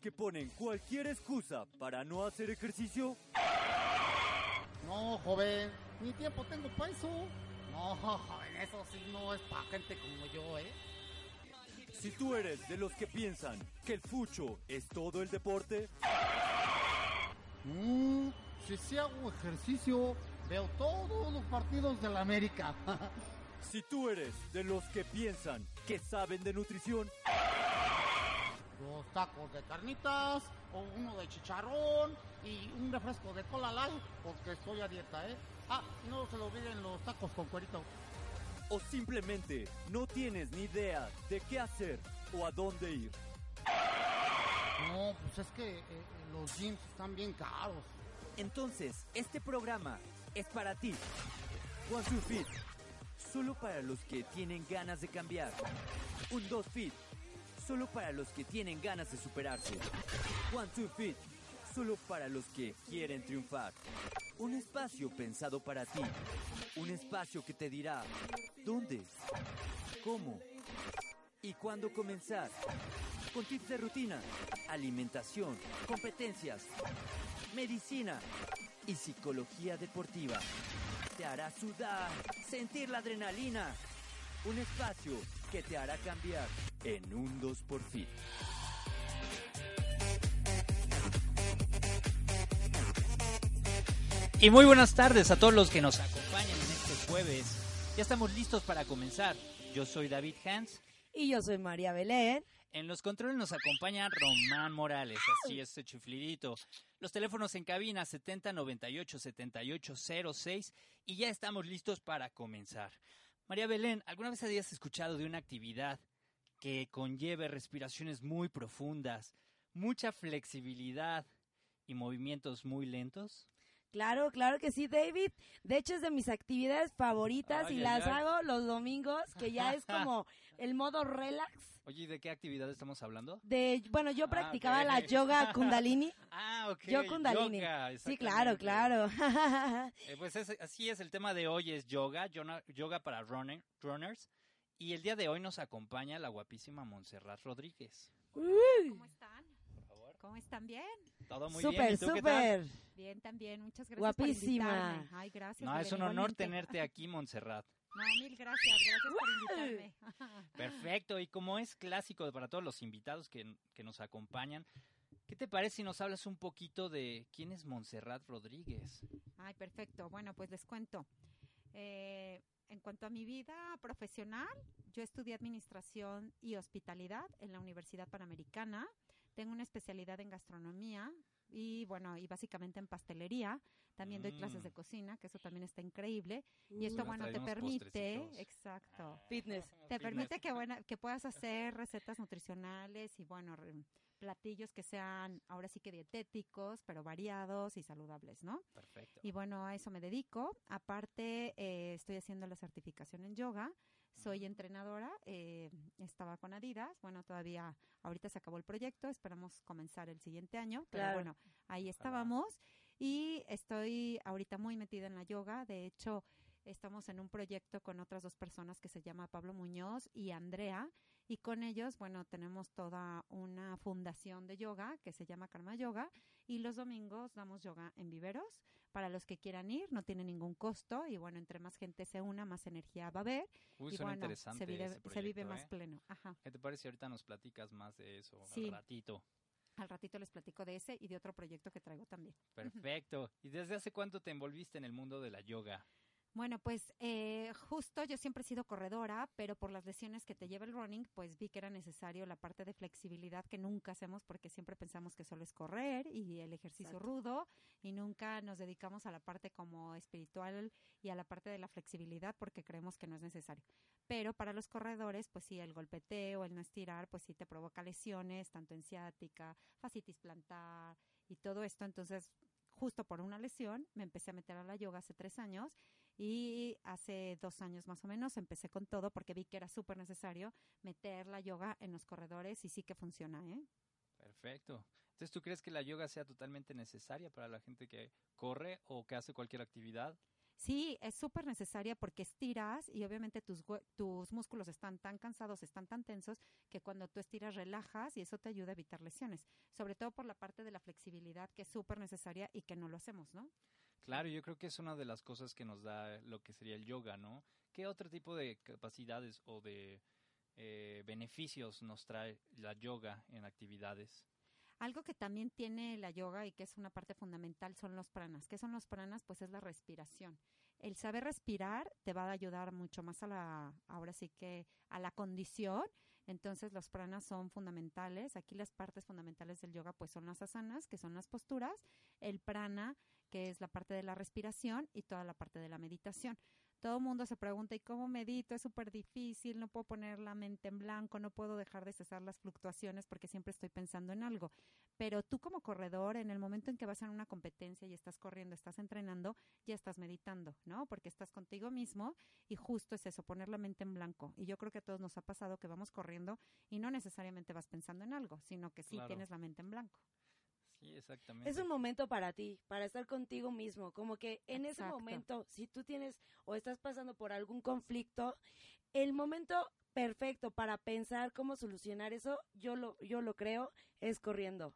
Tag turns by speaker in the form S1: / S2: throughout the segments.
S1: Los que ponen cualquier excusa para no hacer ejercicio,
S2: No, joven, ni tiempo tengo para eso. No, joven, eso sí no es para gente como yo, ¿eh?
S1: si tú eres de los que piensan que el fucho es todo el deporte,
S2: Mm, si sí hago ejercicio, veo todos los partidos de la América.
S1: si tú eres de los que piensan que saben de nutrición,
S2: Dos tacos de carnitas, o uno de chicharrón, y un refresco de cola light, porque estoy a dieta, ¿eh? Ah, no se lo olviden los tacos con cuerito.
S1: o simplemente no tienes ni idea de qué hacer o a dónde ir.
S2: No, pues es que eh, eh, los gyms están bien caros.
S1: Entonces, este programa es para ti. One Two Fit, solo para los que tienen ganas de cambiar. Un Dos Fit, solo para los que tienen ganas de superarse. One Two Fit, solo para los que quieren triunfar. Un espacio pensado para ti. Un espacio que te dirá dónde, cómo y cuándo comenzar. Con tips de rutina, alimentación, competencias, medicina y psicología deportiva. Te hará sudar, sentir la adrenalina. Un espacio que te hará cambiar en un 2 por fin.
S3: Y muy buenas tardes a todos los que nos acompañan en este jueves. Ya estamos listos para comenzar. Yo soy David Hans.
S4: Y yo soy María Belén.
S3: En los controles nos acompaña Román Morales, así es, este chiflidito. Los teléfonos en cabina 7098 7806 y ya estamos listos para comenzar. María Belén, ¿alguna vez habías escuchado de una actividad que conlleve respiraciones muy profundas, mucha flexibilidad y movimientos muy lentos?
S4: Claro, claro que sí, David. De hecho, es de mis actividades favoritas
S3: Ay,
S4: y
S3: ay,
S4: las
S3: ay.
S4: hago los domingos, que ya es como el modo relax.
S3: Oye, ¿y ¿de qué actividad estamos hablando?
S4: De, bueno, yo
S3: Ah,
S4: practicaba la yoga kundalini.
S3: Ah, ok.
S4: Yo kundalini.
S3: yoga,
S4: Sí, claro, claro.
S3: Eh, pues es- así es, el tema de hoy es yoga, yoga para runner- runners. Y el día de hoy nos acompaña la guapísima Montserrat Rodríguez.
S5: ¿Cómo están?
S3: Por favor.
S5: ¿Cómo están? ¿Bien?
S3: Todo muy bien.
S4: Súper, súper.
S5: Bien, también. Muchas gracias
S4: Guapísima.
S5: por. Ay, gracias.
S3: No, es un honor tenerte aquí, Montserrat.
S5: No, mil gracias. Gracias por invitarme.
S3: Perfecto. Y como es clásico para todos los invitados que, que nos acompañan, ¿qué te parece si nos hablas un poquito de quién es Montserrat Rodríguez?
S5: Ay, perfecto. Bueno, pues les cuento. Eh, en cuanto a mi vida profesional, yo estudié administración y hospitalidad en la Universidad Panamericana. Tengo una especialidad en gastronomía y bueno, y básicamente en pastelería. También doy clases
S3: Mm.
S5: de cocina, que eso también está increíble. Y esto,
S3: Nos
S5: bueno, te permite, exacto,
S4: Fitness.
S5: te
S3: Fitness.
S5: permite que, buena, que puedas hacer recetas nutricionales y bueno, re- platillos que sean ahora sí que dietéticos, pero variados y saludables, ¿no?
S3: Perfecto.
S5: Y bueno, a eso me dedico. Aparte, eh, estoy haciendo la certificación en yoga. Soy entrenadora, eh, estaba con Adidas. Bueno, todavía, ahorita se acabó el proyecto, esperamos comenzar el siguiente año. Pero
S4: Claro.
S5: bueno, ahí estábamos. Y estoy ahorita muy metida en la yoga. De hecho, estamos en un proyecto con otras dos personas que se llama Pablo Muñoz y Andrea. Y con ellos, bueno, tenemos toda una fundación de yoga que se llama Karma Yoga. Y los domingos damos yoga en viveros. Para los que quieran ir, no tiene ningún costo. Y bueno, entre más gente se una, más energía va a haber.
S3: Uy,
S5: y bueno, se vive, se más
S3: ¿eh?
S5: pleno. Ajá.
S3: ¿Qué te parece si ahorita nos platicas más de eso
S5: Sí.
S3: al ratito?
S5: Al ratito les platico de ese y de otro proyecto que traigo también.
S3: Perfecto. ¿Y desde hace cuánto te envolviste en el mundo de la yoga?
S5: Bueno, pues eh, justo yo siempre he sido corredora, pero por las lesiones que te lleva el running, pues vi que era necesario la parte de flexibilidad que nunca hacemos porque siempre pensamos que solo es correr y el ejercicio
S4: Exacto.
S5: rudo y nunca nos dedicamos a la parte como espiritual y a la parte de la flexibilidad porque creemos que no es necesario. Pero para los corredores, pues sí, el golpeteo, el no estirar, pues sí te provoca lesiones, tanto en ciática, fascitis plantar y todo esto. Entonces, justo por una lesión, me empecé a meter a la yoga hace tres años y hace dos años más o menos empecé con todo porque vi que era súper necesario meter la yoga en los corredores y sí que funciona, ¿eh?
S3: Perfecto. Entonces, ¿tú crees que la yoga sea totalmente necesaria para la gente que corre o que hace cualquier actividad?
S5: Sí, es súper necesaria porque estiras y obviamente tus, tus músculos están tan cansados, están tan tensos que cuando tú estiras relajas y eso te ayuda a evitar lesiones, sobre todo por la parte de la flexibilidad que es súper necesaria y que no lo hacemos, ¿no?
S3: Claro, yo creo que es una de las cosas que nos da lo que sería el yoga, ¿no? ¿Qué otro tipo de capacidades o de eh, beneficios nos trae la yoga en actividades?
S5: Algo que también tiene la yoga y que es una parte fundamental son los pranas. ¿Qué son los pranas? Pues es la respiración. El saber respirar te va a ayudar mucho más a la, ahora sí que a la condición. Entonces los pranas son fundamentales. Aquí las partes fundamentales del yoga pues son las asanas, que son las posturas, el prana, que es la parte de la respiración y toda la parte de la meditación. Todo el mundo se pregunta, ¿y cómo medito? Es súper difícil, no puedo poner la mente en blanco, no puedo dejar de cesar las fluctuaciones porque siempre estoy pensando en algo. Pero tú como corredor, en el momento en que vas a una competencia y estás corriendo, estás entrenando, ya estás meditando, ¿no? Porque estás contigo mismo y justo es eso, poner la mente en blanco. Y yo creo que a todos nos ha pasado que vamos corriendo y no necesariamente vas pensando en algo, sino que sí
S3: Claro.
S5: tienes la mente en blanco.
S3: Sí, exactamente.
S4: Es un momento para ti, para estar contigo mismo. Como que en ese momento, si tú tienes o estás pasando por algún conflicto, el momento perfecto para pensar cómo solucionar eso, yo lo, yo lo creo, es corriendo.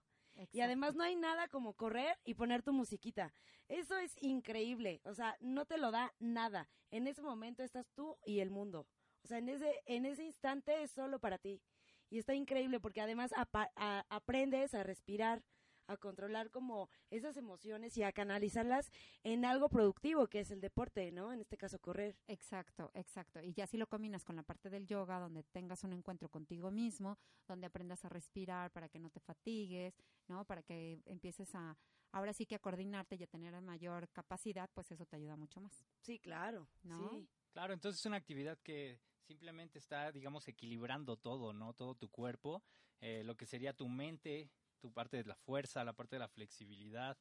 S4: Y además no hay nada como correr y poner tu musiquita. Eso es increíble. O sea, no te lo da nada. En ese momento estás tú y el mundo. O sea, en ese, en ese instante es solo para ti. Y está increíble porque además a- aprendes a respirar, a controlar como esas emociones y a canalizarlas en algo productivo, que es el deporte, ¿no? En este caso, correr.
S5: Exacto, exacto. Y ya si lo combinas con la parte del yoga, donde tengas un encuentro contigo mismo, donde aprendas a respirar para que no te fatigues, ¿no? Para que empieces a, ahora sí que a coordinarte y a tener mayor capacidad, pues eso te ayuda mucho más,
S4: Sí, claro.
S5: ¿no?
S4: Sí.
S3: Claro, entonces es una actividad que simplemente está, digamos, equilibrando todo, ¿no? Todo tu cuerpo, eh, lo que sería tu mente, tu parte de la fuerza, la parte de la flexibilidad,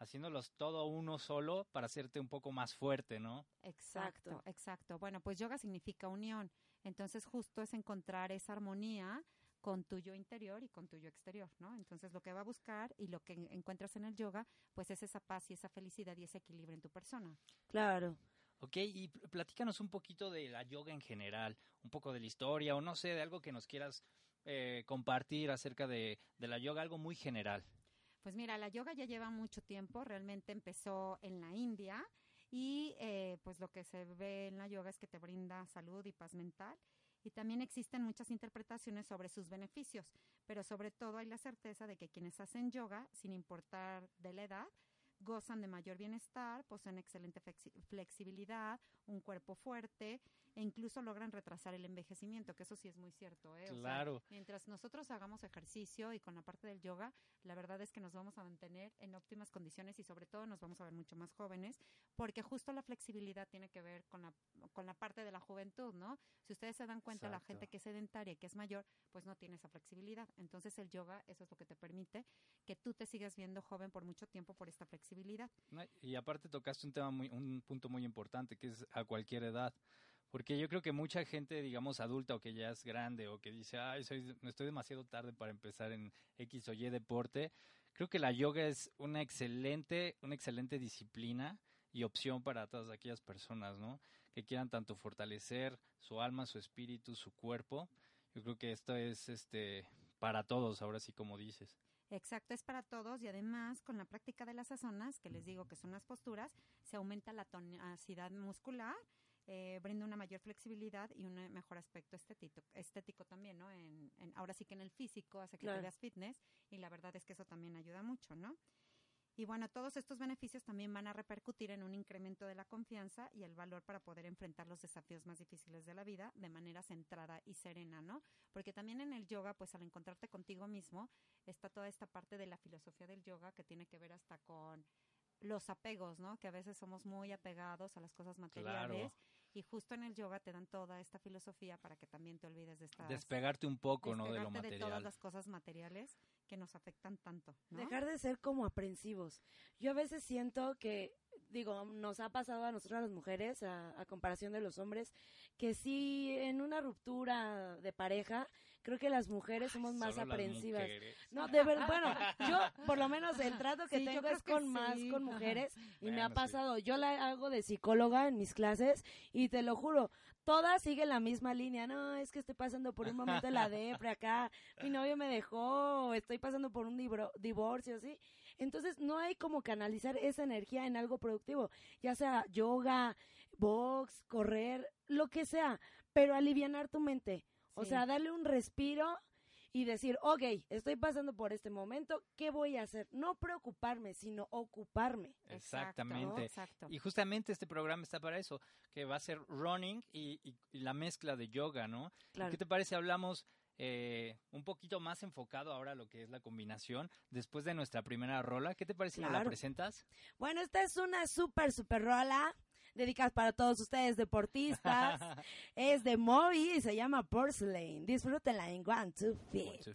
S3: haciéndolos todo uno solo para hacerte un poco más fuerte, ¿no?
S5: Exacto,
S4: Exacto.
S5: Bueno, pues yoga significa unión. Entonces justo es encontrar esa armonía con tu yo interior y con tu yo exterior, ¿no? Entonces lo que va a buscar y lo que en- encuentras en el yoga, pues es esa paz y esa felicidad y ese equilibrio en tu persona.
S4: Claro.
S3: Ok, y pl- platícanos un poquito de la yoga en general, un poco de la historia o no sé, de algo que nos quieras eh, compartir acerca de, la yoga, algo muy general.
S5: Pues mira, la yoga ya lleva mucho tiempo, realmente empezó en la India y eh, pues lo que se ve en la yoga es que te brinda salud y paz mental y también existen muchas interpretaciones sobre sus beneficios, pero sobre todo hay la certeza de que quienes hacen yoga, sin importar de la edad, gozan de mayor bienestar, poseen excelente flexi- flexibilidad, un cuerpo fuerte e incluso logran retrasar el envejecimiento, que eso sí es muy cierto. ¿eh? O sea,
S3: Claro.
S5: mientras nosotros hagamos ejercicio y con la parte del yoga, la verdad es que nos vamos a mantener en óptimas condiciones y sobre todo nos vamos a ver mucho más jóvenes, porque justo la flexibilidad tiene que ver con la, con la parte de la juventud, ¿no? Si ustedes se dan cuenta, la gente que es sedentaria y que es mayor, pues no tiene esa flexibilidad. Entonces el yoga, eso es lo que te permite que tú te sigas viendo joven por mucho tiempo por esta flexibilidad.
S3: Y aparte tocaste un tema muy, un punto muy importante que es a cualquier edad. Porque yo creo que mucha gente, digamos, adulta o que ya es grande o que dice, ay, soy, estoy demasiado tarde para empezar en X o Y deporte, creo que la yoga es una excelente, una excelente disciplina y opción para todas aquellas personas, ¿no? Que quieran tanto fortalecer su alma, su espíritu, su cuerpo. Yo creo que esto es, este, para todos, ahora sí como dices.
S5: Exacto, es para todos y además con la práctica de las asanas, que les digo que son las posturas, se aumenta la tonacidad muscular, eh, brinda una mayor flexibilidad y un mejor aspecto estético, estético también, ¿no? En, en- ahora sí que en el físico hace que
S4: Claro.
S5: te veas fitness y la verdad es que eso también ayuda mucho, ¿no? Y bueno, todos estos beneficios también van a repercutir en un incremento de la confianza y el valor para poder enfrentar los desafíos más difíciles de la vida de manera centrada y serena, ¿no? Porque también en el yoga, pues al encontrarte contigo mismo, está toda esta parte de la filosofía del yoga que tiene que ver hasta con los apegos, ¿no? Que a veces somos muy apegados a las cosas materiales y justo en el yoga te dan toda esta filosofía para que también te olvides de estas
S3: despegarte un poco, ¿no? De lo material.
S5: de todas las cosas materiales que nos afectan tanto, ¿no?
S4: Dejar de ser como aprensivos. Yo a veces siento que, digo, nos ha pasado a nosotras las mujeres, a, a comparación de los hombres, que si en una ruptura de pareja, creo que las mujeres somos más aprensivas. No, de verdad, bueno, yo por lo menos el trato que
S5: Sí,
S4: tengo es con más
S5: sí.
S4: con mujeres y me ha
S3: sí.
S4: pasado, yo la hago de psicóloga en mis clases y te lo juro, todas siguen la misma línea, no, es que estoy pasando por un momento de la depre acá, mi novio me dejó, estoy pasando por un divorcio, ¿sí? Entonces no hay como canalizar esa energía en algo productivo, ya sea yoga, box, correr, lo que sea, pero alivianar tu mente, o sea, darle un respiro y decir, ok, estoy pasando por este momento, ¿qué voy a hacer? No preocuparme, sino ocuparme.
S3: Exactamente.
S5: Exacto.
S3: Y justamente este programa está para eso, que va a ser running y, y- y la mezcla de yoga, ¿no?
S4: Claro.
S3: ¿Qué te parece? Hablamos eh, un poquito más enfocado ahora a lo que es la combinación después de nuestra primera rola. ¿Qué te parece si la presentas?
S4: Bueno, esta es una súper, súper rola dedicada para todos ustedes deportistas. es de Moby y se llama Porcelain. Disfrútenla en One, Two,
S3: One,
S4: Feet.
S3: two,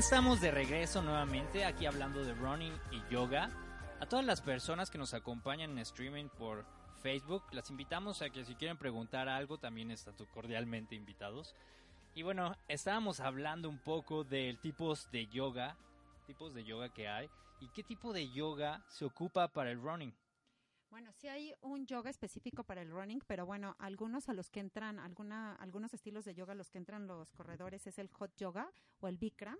S3: estamos de regreso nuevamente aquí hablando de running y yoga. A todas las personas que nos acompañan en streaming por Facebook, las invitamos a que si quieren preguntar algo también están cordialmente invitados. Y bueno, estábamos hablando un poco de tipos de yoga, tipos de yoga que hay y qué tipo de yoga se ocupa para el running.
S5: Bueno, sí hay un yoga específico para el running, pero bueno, algunos a los que entran, alguna, algunos estilos de yoga a los que entran los corredores es el hot yoga o el Bikram,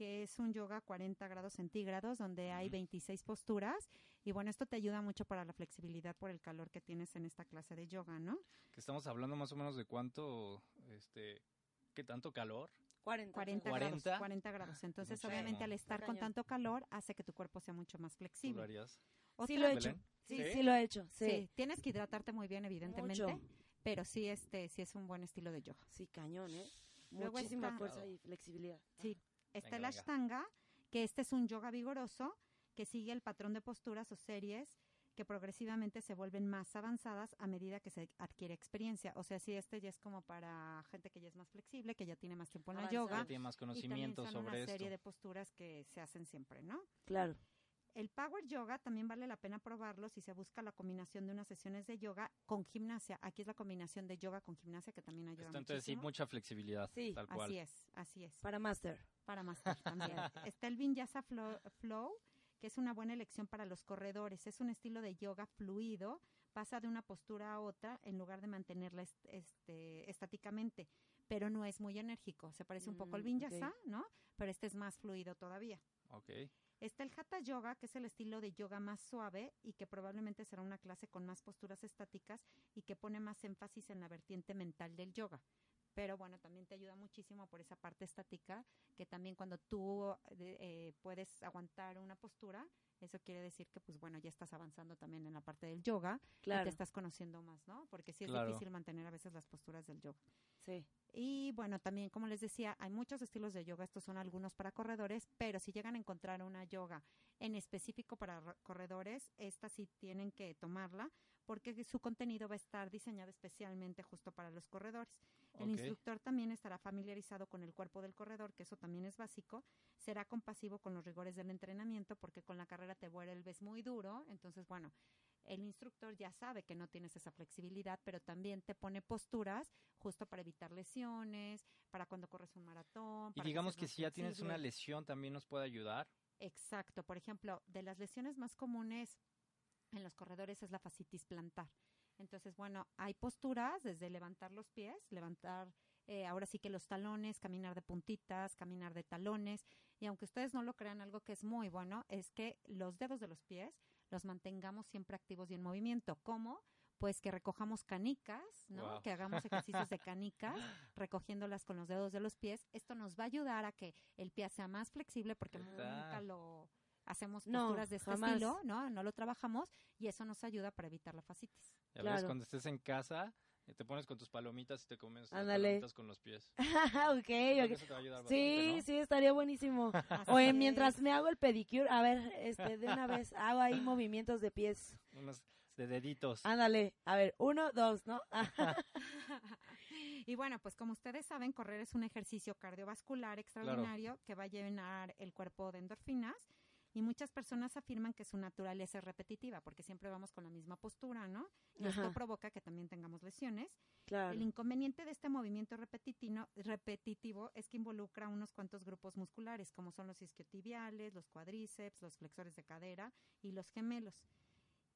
S5: que es un yoga 40 grados centígrados, donde hay 26 posturas. Y bueno, esto te ayuda mucho para la flexibilidad por el calor que tienes en esta clase de yoga, ¿no?
S3: Que estamos hablando más o menos de cuánto, este, qué tanto calor.
S4: 40.
S5: 40,
S3: 40.
S5: grados. 40 grados. Entonces,
S3: Muchísimo.
S5: obviamente, al estar con tanto calor, hace que tu cuerpo sea mucho más
S3: ¿Tú lo
S5: flexible.
S3: harías?
S4: Sí
S5: Otra-
S4: lo he hecho. Sí,
S3: ¿Sí?
S4: sí, lo he hecho.
S5: Sí,
S4: Sí.
S5: tienes que hidratarte muy bien, evidentemente,
S4: Mucho.
S5: pero sí, este, sí es un buen estilo de yoga.
S4: Sí, cañón, ¿eh?
S5: Luego
S4: Muchísima
S5: está-
S4: fuerza y flexibilidad.
S5: Sí, está
S3: Venga,
S5: el
S3: venga.
S5: Ashtanga, que este es un yoga vigoroso que sigue el patrón de posturas o series que progresivamente se vuelven más avanzadas a medida que se adquiere experiencia. O sea, si este ya es como para gente que ya es más flexible, que ya tiene más tiempo en la yoga.
S3: Ya tiene más
S5: Y también
S3: conocimiento
S5: son
S3: sobre
S5: una
S3: esto.
S5: serie de posturas que se hacen siempre, ¿no?
S4: Claro.
S5: El Power Yoga también vale la pena probarlo si se busca la combinación de unas sesiones de yoga con gimnasia. Aquí es la combinación de yoga con gimnasia que también ayuda
S3: Esto entonces sí, mucha flexibilidad,
S4: Sí,
S3: tal cual.
S5: Así es, así es.
S4: Para Master.
S5: Para Master también. Está el Vinyasa Flow, Flow, que es una buena elección para los corredores. Es un estilo de yoga fluido, pasa de una postura a otra en lugar de mantenerla est- este, estáticamente, pero no es muy enérgico. Se parece un poco al
S4: Mm,
S5: Vinyasa. ¿no? Pero este es más fluido todavía.
S3: Ok.
S5: Está el Hatha Yoga, que es el estilo de yoga más suave y que probablemente será una clase con más posturas estáticas y que pone más énfasis en la vertiente mental del yoga. Pero bueno, también te ayuda muchísimo por esa parte estática, que también cuando tú eh, puedes aguantar una postura, eso quiere decir que pues bueno, ya estás avanzando también en la parte del yoga y
S4: Claro.
S5: te estás conociendo más, ¿no? Porque sí es
S3: Claro.
S5: difícil mantener a veces las posturas del yoga.
S4: Sí.
S5: Y bueno, también como les decía, hay muchos estilos de yoga, estos son algunos para corredores, pero si llegan a encontrar una yoga en específico para corredores, esta sí tienen que tomarla porque su contenido va a estar diseñado especialmente justo para los corredores. El instructor también estará familiarizado con el cuerpo del corredor, que eso también es básico, será compasivo con los rigores del entrenamiento porque con la carrera te vuelves muy duro, entonces bueno, el instructor ya sabe que no tienes esa flexibilidad, pero también te pone posturas justo para evitar lesiones, para cuando corres un maratón.
S3: Y digamos que si ya tienes una lesión, también nos puede ayudar.
S5: Exacto. Por ejemplo, de las lesiones más comunes en los corredores es la fascitis plantar. Entonces, bueno, hay posturas desde levantar los pies, levantar eh, ahora sí que los talones, caminar de puntitas, caminar de talones. Y aunque ustedes no lo crean, algo que es muy bueno es que los dedos de los pies los mantengamos siempre activos y en movimiento. ¿Cómo? Pues que recojamos canicas, ¿no? Que hagamos ejercicios de canicas, recogiéndolas con los dedos de los pies. Esto nos va a ayudar a que el pie sea más flexible porque
S3: ¿Qué
S5: nunca lo hacemos
S4: No,
S5: posturas de este
S4: jamás.
S5: estilo, ¿no? No lo trabajamos y eso nos ayuda para evitar la fascitis.
S3: Ya ves,
S4: Claro.
S3: cuando estés en casa, eh, te pones con tus palomitas y te comes las
S4: Ándale.
S3: palomitas con los pies.
S4: ok,
S3: eso te va a ayudar
S4: Sí,
S3: bastante, ¿no?
S4: sí, estaría buenísimo. O en mientras me hago el pedicure, a ver, este, de una vez hago ahí movimientos de pies.
S3: Unos de deditos.
S4: Ándale, a ver, uno, dos, ¿no?
S5: Y bueno, pues como ustedes saben, correr es un ejercicio cardiovascular extraordinario que va a llenar el cuerpo de endorfinas y muchas personas afirman que su naturaleza es repetitiva porque siempre vamos con la misma postura, ¿no? Y esto provoca que también tengamos lesiones.
S4: Claro.
S5: El inconveniente de este movimiento repetitivo es que involucra unos cuantos grupos musculares, como son los isquiotibiales, los cuádriceps, los flexores de cadera y los gemelos.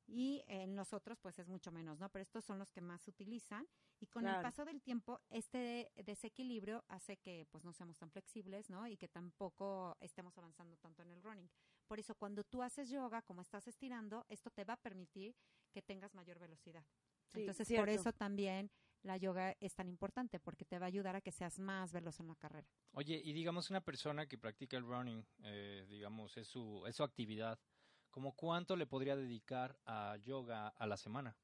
S5: Y en los otros, pues es mucho menos, ¿no? Pero estos son los que más se utilizan. Y con el paso del tiempo, este desequilibrio hace que pues no seamos tan flexibles, ¿no? Y que tampoco estemos avanzando tanto en el running. Por eso, cuando tú haces yoga, como estás estirando, esto te va a permitir que tengas mayor velocidad.
S4: Sí,
S5: Entonces,
S4: cierto.
S5: por eso también la yoga es tan importante, porque te va a ayudar a que seas más veloz en la carrera.
S3: Oye, y digamos una persona que practica el running, eh, digamos, es su, es su actividad, ¿como cuánto le podría dedicar a yoga a la semana?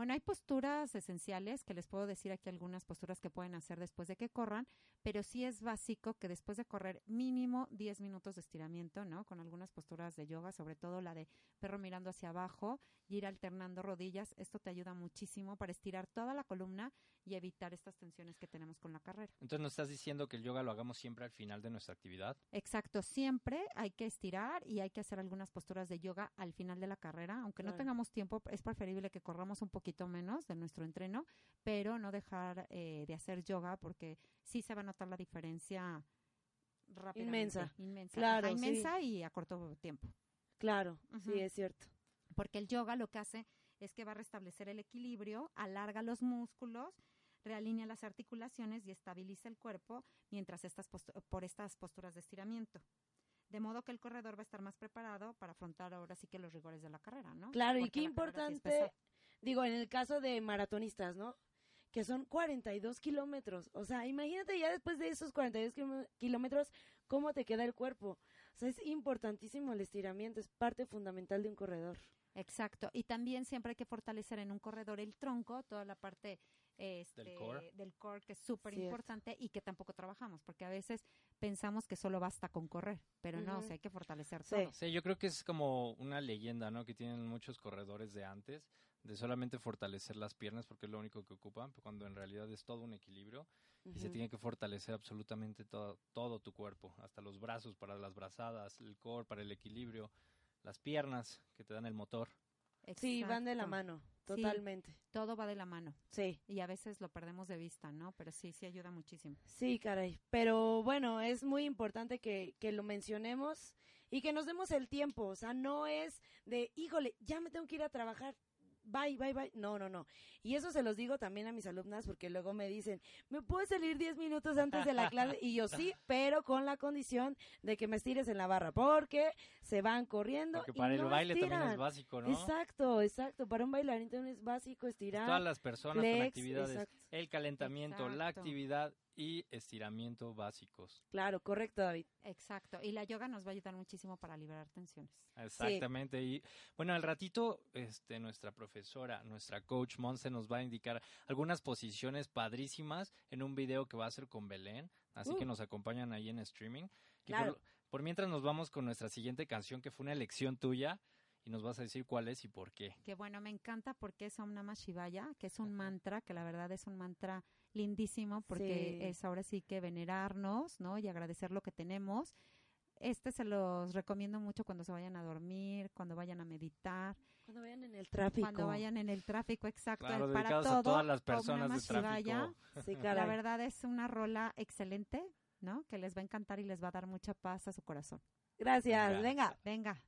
S5: Bueno, hay posturas esenciales que les puedo decir aquí algunas posturas que pueden hacer después de que corran, pero sí es básico que después de correr mínimo 10 minutos de estiramiento, ¿no? Con algunas posturas de yoga, sobre todo la de perro mirando hacia abajo y ir alternando rodillas. Esto te ayuda muchísimo para estirar toda la columna y evitar estas tensiones que tenemos con la carrera.
S3: Entonces nos estás diciendo que el yoga lo hagamos siempre al final de nuestra actividad.
S5: Exacto, siempre hay que estirar y hay que hacer algunas posturas de yoga al final de la carrera. Aunque no
S4: Claro.
S5: tengamos tiempo, es preferible que corramos un poquito menos de nuestro entreno, pero no dejar eh, de hacer yoga porque sí se va a notar la diferencia.
S4: Inmensa.
S5: Inmensa,
S4: Claro,
S5: Ajá,
S4: sí.
S5: inmensa y a corto tiempo.
S4: Claro,
S5: Ujú.
S4: sí, es cierto.
S5: Porque el yoga lo que hace es que va a restablecer el equilibrio, alarga los músculos, realinea las articulaciones y estabiliza el cuerpo mientras estas por estas posturas de estiramiento. De modo que el corredor va a estar más preparado para afrontar ahora sí que los rigores de la carrera, ¿no?
S4: Claro, y qué
S5: sí
S4: importante, digo, en el caso de maratonistas, ¿no? Que son 42 kilómetros. O sea, imagínate ya después de esos 42 kiló- kilómetros, cómo te queda el cuerpo. O sea, es importantísimo el estiramiento, es parte fundamental de un corredor.
S5: Exacto. Y también siempre hay que fortalecer en un corredor el tronco, toda la parte este,
S3: core.
S5: del core, que es súper importante y que tampoco trabajamos, porque a veces pensamos que solo basta con correr, pero no, o sea, hay que fortalecer
S4: Sí.
S5: todo.
S3: Sí, yo creo que es como una leyenda, ¿no? Que tienen muchos corredores de antes, de solamente fortalecer las piernas porque es lo único que ocupan, cuando en realidad es todo un equilibrio y se tiene que fortalecer absolutamente todo, todo tu cuerpo, hasta los brazos para las brazadas, el core para el equilibrio, las piernas que te dan el motor.
S4: Sí, van de la mano,
S5: Sí.
S4: totalmente.
S5: Todo va de la mano
S4: Sí.
S5: y a veces lo perdemos de vista, ¿no? Pero sí, sí ayuda muchísimo.
S4: Sí, caray. Pero bueno, es muy importante que, que lo mencionemos y que nos demos el tiempo. O sea, no es de, híjole, ya me tengo que ir a trabajar. Bye, bye, bye. No, no, no. Y eso se los digo también a mis alumnas porque luego me dicen, ¿me puedes salir 10 minutos antes de la clase? Y yo sí, pero con la condición de que me estires en la barra porque se van corriendo.
S3: Porque
S4: y
S3: para el
S4: no
S3: baile también es básico, ¿no?
S4: Exacto, exacto. Para un bailarín también es básico estirar.
S3: Todas las personas con actividades,
S4: exacto.
S3: el calentamiento, la actividad y estiramiento básicos.
S4: Claro, correcto, David.
S5: Exacto. Y la yoga nos va a ayudar muchísimo para liberar tensiones.
S3: Exactamente. Y bueno, al ratito, este, nuestra profesora, nuestra coach Monse nos va a indicar algunas posiciones padrísimas en un video que va a hacer con Belén. Así que
S4: Uh.
S3: nos acompañan ahí en streaming. Y
S4: Claro.
S3: por, por mientras nos vamos con nuestra siguiente canción, que fue una elección tuya, y nos vas a decir cuál es y por qué.
S5: Que bueno, me encanta porque es Om Namah Shivaya, que es un mantra, que la verdad es un mantra lindísimo porque
S4: Sí.
S5: es ahora sí que venerarnos, ¿no? Y agradecer lo que tenemos. Este se los recomiendo mucho cuando se vayan a dormir, cuando vayan a meditar,
S4: Cuando vayan en el tráfico.
S5: cuando vayan en el tráfico, exacto.
S3: Claro,
S5: es para todo.
S3: a todas las personas de tráfico.
S4: Sí,
S5: La verdad es una rola excelente, ¿no? Que les va a encantar y les va a dar mucha paz a su corazón.
S4: Gracias.
S3: Venga.
S4: Venga.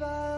S5: Venga.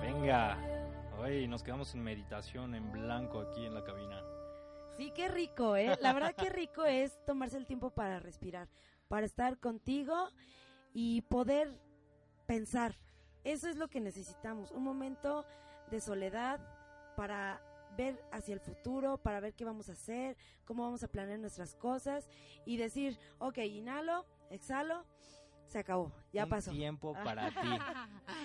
S3: Venga. Hoy nos quedamos en meditación en blanco aquí en la cabina.
S4: Qué rico, ¿eh? La verdad qué rico es tomarse el tiempo para respirar, para estar contigo y poder pensar. Eso es lo que necesitamos, un momento de soledad para ver hacia el futuro, para ver qué vamos a hacer, cómo vamos a planear nuestras cosas y decir, ok, inhalo, exhalo, se acabó, ya
S3: un
S4: pasó.
S3: tiempo para ti.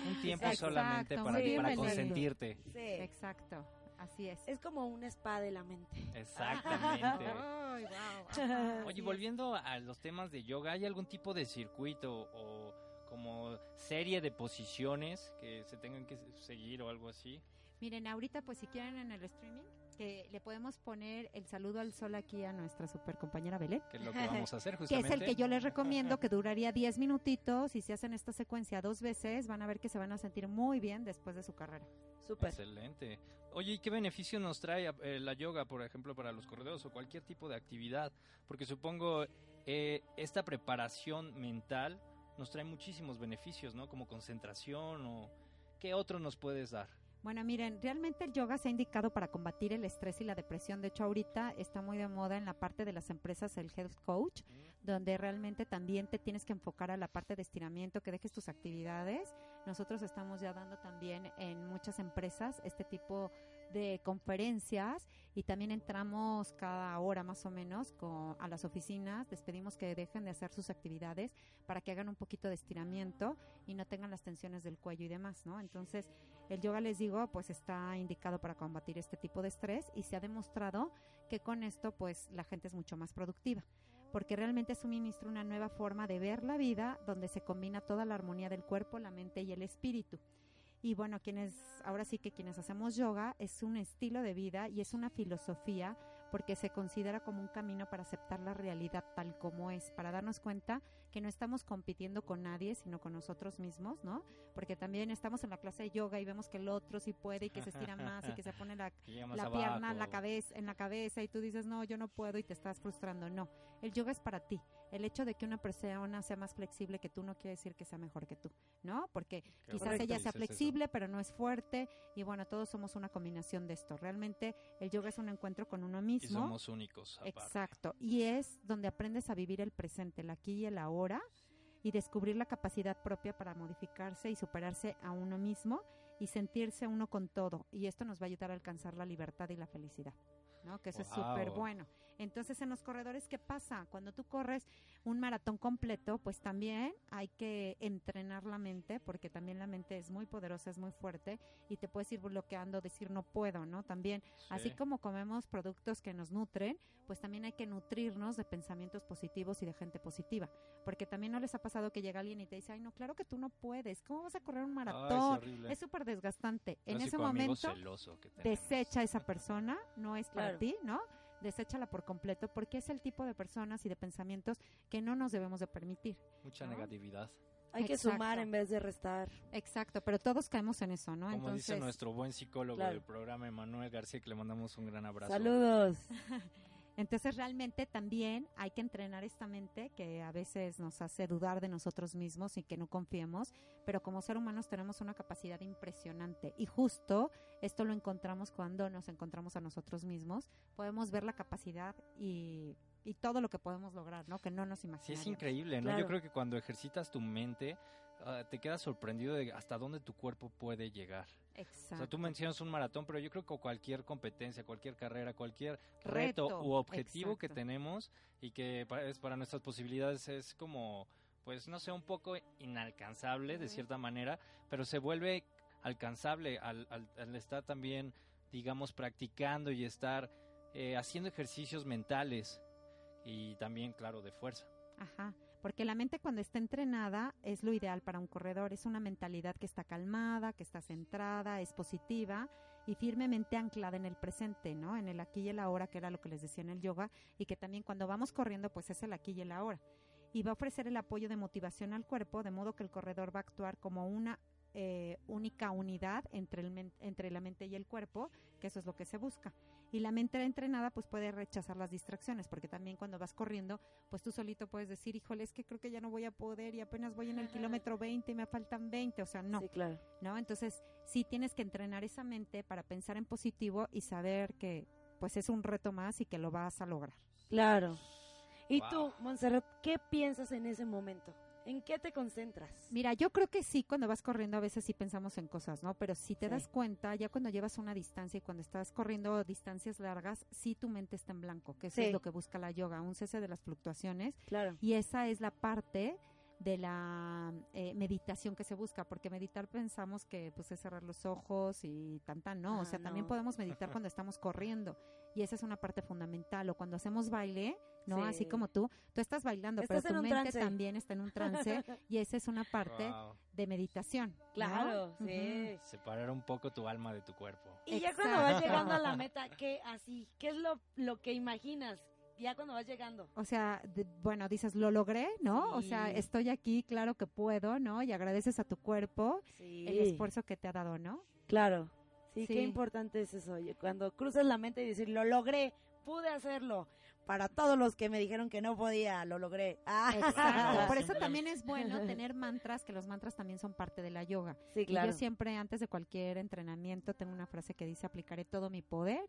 S3: Un tiempo
S5: Exacto,
S3: solamente para, ti, para consentirte.
S4: Sí.
S5: Exacto, así es.
S4: Es como un spa de la mente.
S3: Exactamente.
S5: Ay, wow.
S3: Oye, volviendo a los temas de yoga, ¿hay algún tipo de circuito o como serie de posiciones que se tengan que seguir o algo así?
S5: Miren, ahorita pues si quieren en el streaming, que le podemos poner el saludo al sol aquí a nuestra super compañera Belén.
S3: Que es lo que vamos a hacer
S5: Que
S3: justamente.
S5: es el que yo les recomiendo, que duraría 10 minutitos y si hacen esta secuencia dos veces van a ver que se van a sentir muy bien después de su carrera.
S4: Súper.
S3: Excelente. Oye, ¿y qué beneficio nos trae eh, la yoga, por ejemplo, para los corredores o cualquier tipo de actividad? Porque supongo eh, esta preparación mental nos trae muchísimos beneficios, ¿no? Como concentración o... ¿Qué otro nos puedes dar?
S5: Bueno, miren, realmente el yoga se ha indicado para combatir el estrés y la depresión. De hecho, ahorita está muy de moda en la parte de las empresas el health coach, donde realmente también te tienes que enfocar a la parte de estiramiento, que dejes tus actividades. Nosotros estamos ya dando también en muchas empresas este tipo de conferencias y también entramos cada hora más o menos a las oficinas, les pedimos que dejen de hacer sus actividades para que hagan un poquito de estiramiento y no tengan las tensiones del cuello y demás, ¿no? Entonces, el yoga, les digo, pues está indicado para combatir este tipo de estrés y se ha demostrado que con esto, pues la gente es mucho más productiva porque realmente suministra una nueva forma de ver la vida donde se combina toda la armonía del cuerpo, la mente y el espíritu. Y bueno, quienes, ahora sí que quienes hacemos yoga es un estilo de vida y es una filosofía porque se considera como un camino para aceptar la realidad tal como es, para darnos cuenta que no estamos compitiendo con nadie, sino con nosotros mismos, ¿no? Porque también estamos en la clase de yoga y vemos que el otro sí puede y que se estira más y que se pone la, pierna en la cabeza, en la cabeza y tú dices, no, yo no puedo y te estás frustrando. No, el yoga es para ti. El hecho de que una persona sea más flexible que tú no quiere decir que sea mejor que tú, ¿no? Porque
S3: Qué
S5: quizás ella sea
S3: eso.
S5: flexible, pero no es fuerte y bueno, todos somos una combinación de esto. Realmente el yoga es un encuentro con uno
S3: Y
S5: mismo.
S3: somos únicos. aparte.
S5: Exacto. Y es donde aprendes a vivir el presente, el aquí y el ahora, y descubrir la capacidad propia para modificarse y superarse a uno mismo y sentirse uno con todo. Y esto nos va a ayudar a alcanzar la libertad y la felicidad. ¿no? Que eso es súper bueno. Entonces, en los corredores, ¿qué pasa? Cuando tú corres un maratón completo, pues también hay que entrenar la mente, porque también la mente es muy poderosa, es muy fuerte, y te puedes ir bloqueando, decir no puedo, ¿no? También Así
S3: Sí.
S5: como comemos productos que nos nutren, pues también hay que nutrirnos de pensamientos positivos y de gente positiva. Porque también no les ha pasado que llega alguien y te dice, ay, no, claro que tú no puedes. ¿Cómo vas a correr un maratón? es súper desgastante. En ese momento,
S3: celoso que tenemos.
S5: desecha a esa persona, no es para
S4: Claro.
S5: ti, ¿no? Deséchala por completo porque es el tipo de personas y de pensamientos que no nos debemos de permitir.
S3: Mucha
S5: ¿no?
S3: negatividad.
S4: Hay que
S5: Exacto.
S4: sumar en vez de restar.
S5: Exacto, pero todos caemos en eso, ¿no?
S3: Como
S5: Entonces,
S3: dice nuestro buen psicólogo
S4: Claro.
S3: del programa, Emanuel García, que le mandamos un gran abrazo.
S4: Saludos.
S5: Entonces realmente también hay que entrenar esta mente que a veces nos hace dudar de nosotros mismos y que no confiemos, pero como ser humanos tenemos una capacidad impresionante y justo esto lo encontramos cuando nos encontramos a nosotros mismos, podemos ver la capacidad y, y todo lo que podemos lograr, ¿no? Que no nos
S3: Sí,
S5: imaginamos.
S3: es increíble, ¿no?
S4: Claro.
S3: Yo creo que cuando ejercitas tu mente, ah, te quedas sorprendido de hasta dónde tu cuerpo puede llegar. O
S5: Exacto.
S3: sea, tú mencionas un maratón, pero yo creo que cualquier competencia, cualquier carrera, cualquier reto,
S5: Reto,
S3: u objetivo que tenemos y que pa- es para nuestras posibilidades es como, pues no sé, un poco inalcanzable de cierta manera, pero se vuelve alcanzable al, al- al estar también, digamos, practicando y estar eh, haciendo ejercicios mentales y también, claro, de fuerza.
S5: Ajá, porque la mente cuando está entrenada es lo ideal para un corredor, es una mentalidad que está calmada, que está centrada, es positiva y firmemente anclada en el presente, ¿no? En el aquí y el ahora, que era lo que les decía en el yoga, y que también cuando vamos corriendo, pues es el aquí y el ahora. Y va a ofrecer el apoyo de motivación al cuerpo, de modo que el corredor va a actuar como una eh, única unidad entre, el entre la mente y el cuerpo, que eso es lo que se busca. Y la mente entrenada pues puede rechazar las distracciones, porque también cuando vas corriendo, pues tú solito puedes decir, híjole, es que creo que ya no voy a poder y apenas voy en el kilómetro 20 y me faltan 20, o sea, no,
S4: Sí, claro.
S5: ¿no? Entonces sí tienes que entrenar esa mente para pensar en positivo y saber que pues es un reto más y que lo vas a lograr.
S4: Claro. ¿Y
S3: Wow.
S4: tú, Montserrat, qué piensas en ese momento? ¿En qué te concentras?
S5: Mira, yo creo que sí, cuando vas corriendo a veces sí pensamos en cosas, ¿no? Pero si te
S4: Sí.
S5: das cuenta, ya cuando llevas una distancia y cuando estás corriendo distancias largas, sí tu mente está en blanco, que eso
S4: Sí.
S5: es lo que busca la yoga, un cese de las fluctuaciones.
S4: Claro.
S5: Y esa es la parte de la eh, meditación que se busca, porque meditar pensamos que pues es cerrar los ojos y tan tan, no, o
S4: Ah,
S5: sea, también podemos meditar cuando estamos corriendo y esa es una parte fundamental, o cuando hacemos baile, ¿no?
S4: Sí.
S5: Así como tú, tú estás bailando,
S4: Estás
S5: pero tu mente
S4: trance.
S5: también está en un trance y esa es una parte
S3: Wow.
S5: de meditación. ¿no?
S4: Claro, sí.
S3: Separar un poco tu alma de tu cuerpo.
S4: Y ya cuando vas
S5: Exacto.
S4: llegando a la meta, ¿qué así? ¿Qué es lo, lo que imaginas? Ya cuando vas llegando.
S5: O sea, de- bueno, dices, lo logré, ¿no? O sea,
S4: Sí.
S5: estoy aquí, claro que puedo, ¿no? Y agradeces a tu cuerpo
S4: Sí.
S5: el esfuerzo que te ha dado, ¿no?
S4: Claro. Sí,
S5: Sí.
S4: qué importante es eso. Cuando cruzas la mente y decir, lo logré, pude hacerlo. Para todos los que me dijeron que no podía, lo logré. Ah.
S5: Exacto. Por eso también es bueno tener mantras, que los mantras también son parte de la yoga.
S4: Sí,
S5: Y
S4: claro.
S5: yo siempre, antes de cualquier entrenamiento, tengo una frase que dice, aplicaré todo mi poder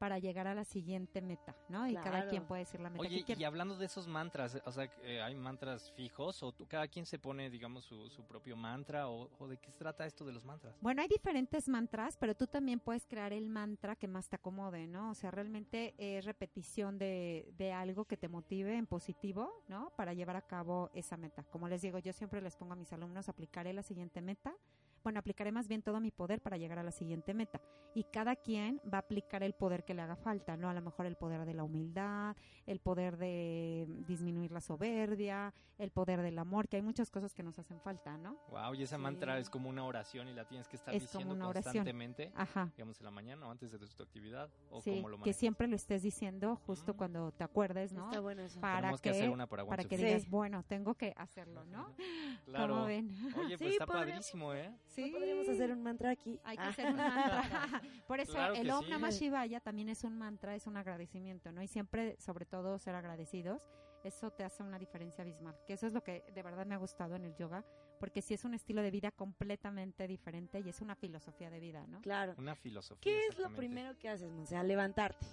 S5: para llegar a la siguiente meta, ¿no? Y cada quien puede decir la meta
S3: Oye,
S5: que quiere.
S3: y hablando de esos mantras, o sea, eh, ¿hay mantras fijos o tú- cada quien se pone, digamos, su, su propio mantra o, o de qué se trata esto de los mantras?
S5: Bueno, hay diferentes mantras, pero tú también puedes crear el mantra que más te acomode, ¿no? O sea, realmente es repetición de, de algo que te motive en positivo, ¿no? Para llevar a cabo esa meta. Como les digo, yo siempre les pongo a mis alumnos, aplicaré la siguiente meta. Bueno, aplicaré más bien todo mi poder para llegar a la siguiente meta. Y cada quien va a aplicar el poder que le haga falta, ¿no? A lo mejor el poder de la humildad, el poder de disminuir la soberbia, el poder del amor, que hay muchas cosas que nos hacen falta, ¿no?
S3: Wow, y esa
S4: Sí.
S3: mantra es como una oración y la tienes que estar
S5: Es como
S3: diciendo constantemente,
S5: Ajá.
S3: digamos, en la mañana o antes de tu actividad o
S5: Sí,
S3: cómo lo
S5: que
S3: manejas.
S5: siempre lo estés diciendo justo
S3: Mm.
S5: cuando te acuerdes, ¿no?
S4: Está bueno eso.
S5: Para
S3: Tenemos
S5: que,
S3: que hacer una para
S5: para que digas,
S4: Sí.
S5: bueno, tengo que hacerlo, ¿no?
S3: Claro.
S5: ¿Cómo ven?
S3: Oye, pues
S4: Sí,
S3: está
S4: podríamos-
S3: padrísimo, ¿eh?
S5: Sí.
S4: Podríamos hacer un mantra aquí.
S5: Hay que
S4: Ah.
S5: hacer un mantra. Por eso
S3: Claro
S5: el Om
S3: sí.
S5: Namah Shivaya también es un mantra, es un agradecimiento, ¿no? Y siempre, sobre todo, ser agradecidos. Eso te hace una diferencia abismal. Que eso es lo que de verdad me ha gustado en el yoga, porque sí es un estilo de vida completamente diferente y es una filosofía de vida, ¿no?
S4: Claro.
S3: Una filosofía.
S4: ¿Qué es lo primero que haces, Monse? A levantarte.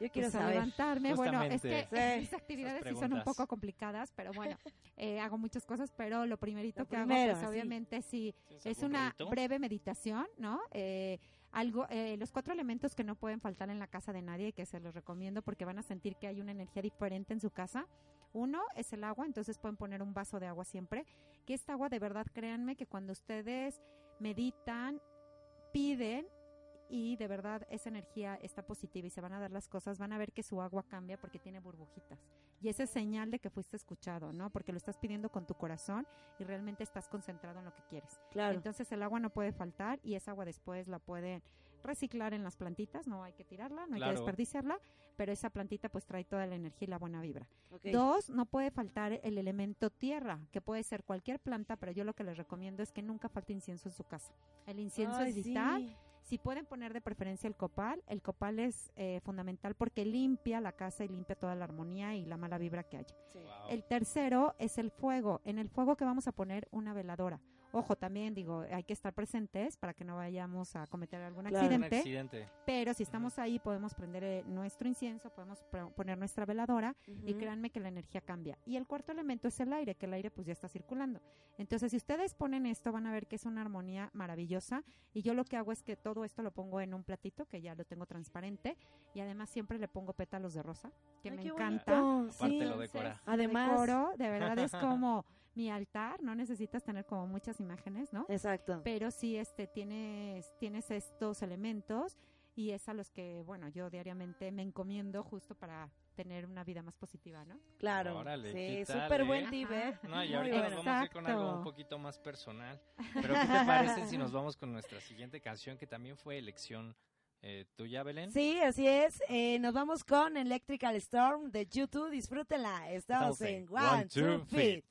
S4: Yo quiero
S5: Pues
S4: saber.
S5: levantarme, bueno, es que.
S4: Sí.
S5: mis actividades sí son un poco complicadas, pero bueno, eh, hago muchas cosas, pero lo primerito
S4: Lo
S5: que
S4: primero,
S5: hago, pues
S4: así.
S5: obviamente sí,
S3: ¿Tienes
S5: es una breve meditación, ¿no? Eh, algo, eh, los cuatro elementos que no pueden faltar en la casa de nadie y que se los recomiendo porque van a sentir que hay una energía diferente en su casa. Uno es el agua, entonces pueden poner un vaso de agua siempre. Que esta agua, de verdad, créanme que cuando ustedes meditan, piden y de verdad esa energía está positiva y se van a dar las cosas, van a ver que su agua cambia porque tiene burbujitas. Y esa es señal de que fuiste escuchado, ¿no? Porque lo estás pidiendo con tu corazón y realmente estás concentrado en lo que quieres.
S4: Claro.
S5: Entonces el agua no puede faltar y esa agua después la pueden reciclar en las plantitas, no hay que tirarla, no hay
S3: Claro.
S5: que desperdiciarla, pero esa plantita pues trae toda la energía y la buena vibra. Dos, no puede faltar el elemento tierra, que puede ser cualquier planta, pero yo lo que les recomiendo es que nunca falte incienso en su casa. El incienso
S4: Ay,
S5: es vital.
S4: sí.
S5: Si pueden poner de preferencia el copal, el copal es eh, fundamental porque limpia la casa y limpia toda la armonía y la mala vibra que haya.
S4: Sí.
S3: Wow.
S5: El tercero es el fuego. En el fuego que vamos a poner una veladora. Ojo, también digo, hay que estar presentes para que no vayamos a cometer algún
S4: Claro.
S3: Un
S5: accidente.
S3: accidente.
S5: Pero si estamos ahí, podemos prender eh, nuestro incienso, podemos poner nuestra veladora y créanme que la energía cambia. Y el cuarto elemento es el aire, que el aire pues ya está circulando. Entonces, si ustedes ponen esto, van a ver que es una armonía maravillosa. Y yo lo que hago es que todo esto lo pongo en un platito, que ya lo tengo transparente. Y además siempre le pongo pétalos de rosa, que
S4: Ay,
S5: me encanta.
S4: bonito,
S3: Aparte
S4: sí.
S3: lo decora.
S4: Además,
S5: Decoro, de verdad es como mi altar, no necesitas tener como muchas imágenes, ¿no?
S4: exacto.
S5: Pero sí este tienes tienes estos elementos y es a los que, bueno, yo diariamente me encomiendo justo para tener una vida más positiva, ¿no?
S4: Claro.
S3: Órale,
S4: sí,
S3: ¿qué tal,
S4: súper buen tip, ¿eh?
S3: No, y
S4: Muy
S3: ahorita
S4: bueno.
S3: nos vamos a ir con algo un poquito más personal. Pero ¿qué te parece si nos vamos con nuestra siguiente canción que también fue elección eh, tuya, Belén?
S4: Sí, así es. Eh, nos vamos con Electrical Storm de YouTube. Disfrútenla. Estamos,
S3: Estamos en
S4: en One, Two, Feet.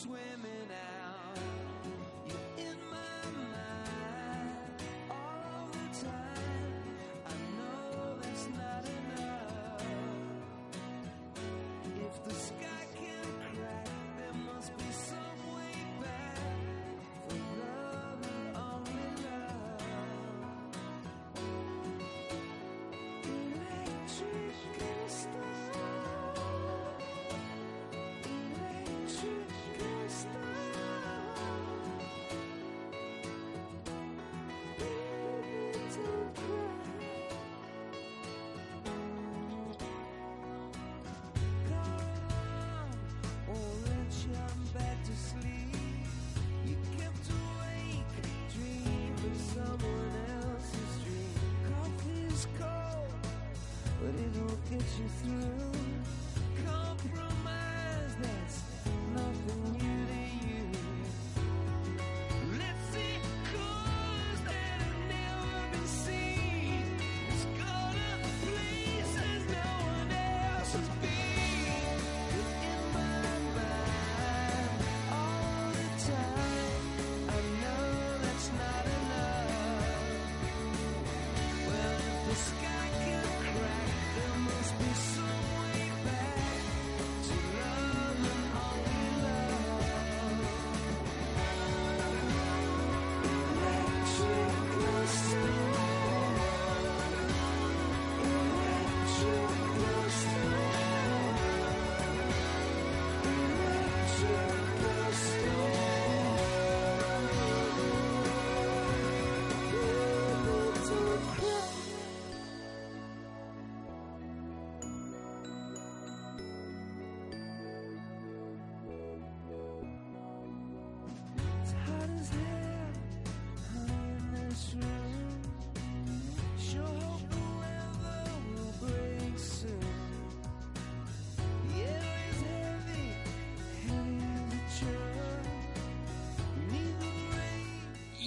S6: swim. You through.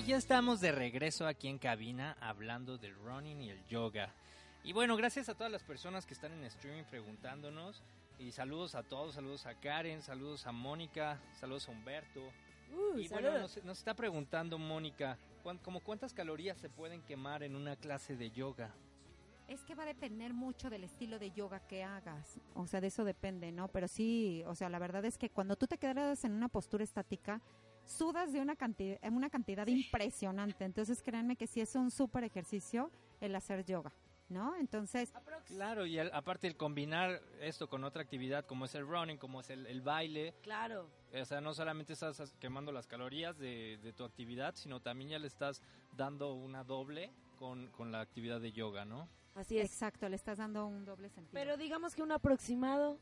S3: Y ya estamos de regreso aquí en cabina hablando del running y el yoga. Y bueno, gracias a todas las personas que están en streaming preguntándonos. Y saludos a todos, saludos a Karen, saludos a Mónica, saludos a Humberto.
S4: Uh,
S3: y bueno,
S4: saludos.
S3: nos, nos está preguntando Mónica, ¿cuán- como cuántas calorías se pueden quemar en una clase de yoga?
S5: Es que va a depender mucho del estilo de yoga que hagas. O sea, de eso depende, ¿no? Pero sí, o sea, la verdad es que cuando tú te quedas en una postura estática, sudas de una cantidad, una cantidad impresionante. Entonces, créanme que sí es un súper ejercicio el hacer yoga, ¿no? Entonces,
S3: Claro, y el- aparte el combinar esto con otra actividad como es el running, como es el, el baile,
S4: Claro.
S3: o sea, no solamente estás quemando las calorías de, de tu actividad, sino también ya le estás dando una doble con, con la actividad de yoga, ¿no?
S4: Así es.
S5: exacto, le estás dando un doble sentido.
S4: Pero digamos que un aproximado.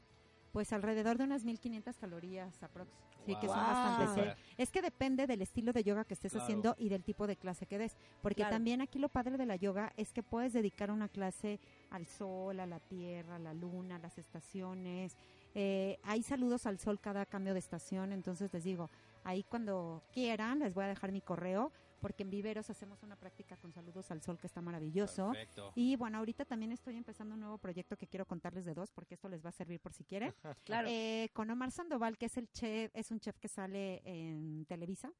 S5: Pues alrededor de unas 1500 calorías aprox. Sí, que son
S4: Wow.
S3: Súper.
S5: ¿eh? Es que depende del estilo de yoga que estés
S3: Claro.
S5: haciendo y del tipo de clase que des. Porque
S4: Claro.
S5: también aquí lo padre de la yoga es que puedes dedicar una clase al sol, a la tierra, a la luna, a las estaciones. Eh, hay saludos al sol cada cambio de estación. Entonces les digo, ahí cuando quieran les voy a dejar mi correo. Porque en Viveros hacemos una práctica con saludos al sol que está maravilloso.
S3: Perfecto.
S5: Y bueno, ahorita también estoy empezando un nuevo proyecto que quiero contarles de dos, porque esto les va a servir por si quieren.
S4: Claro.
S5: Eh, con Omar Sandoval, que es el chef, es un chef que sale en Televisa.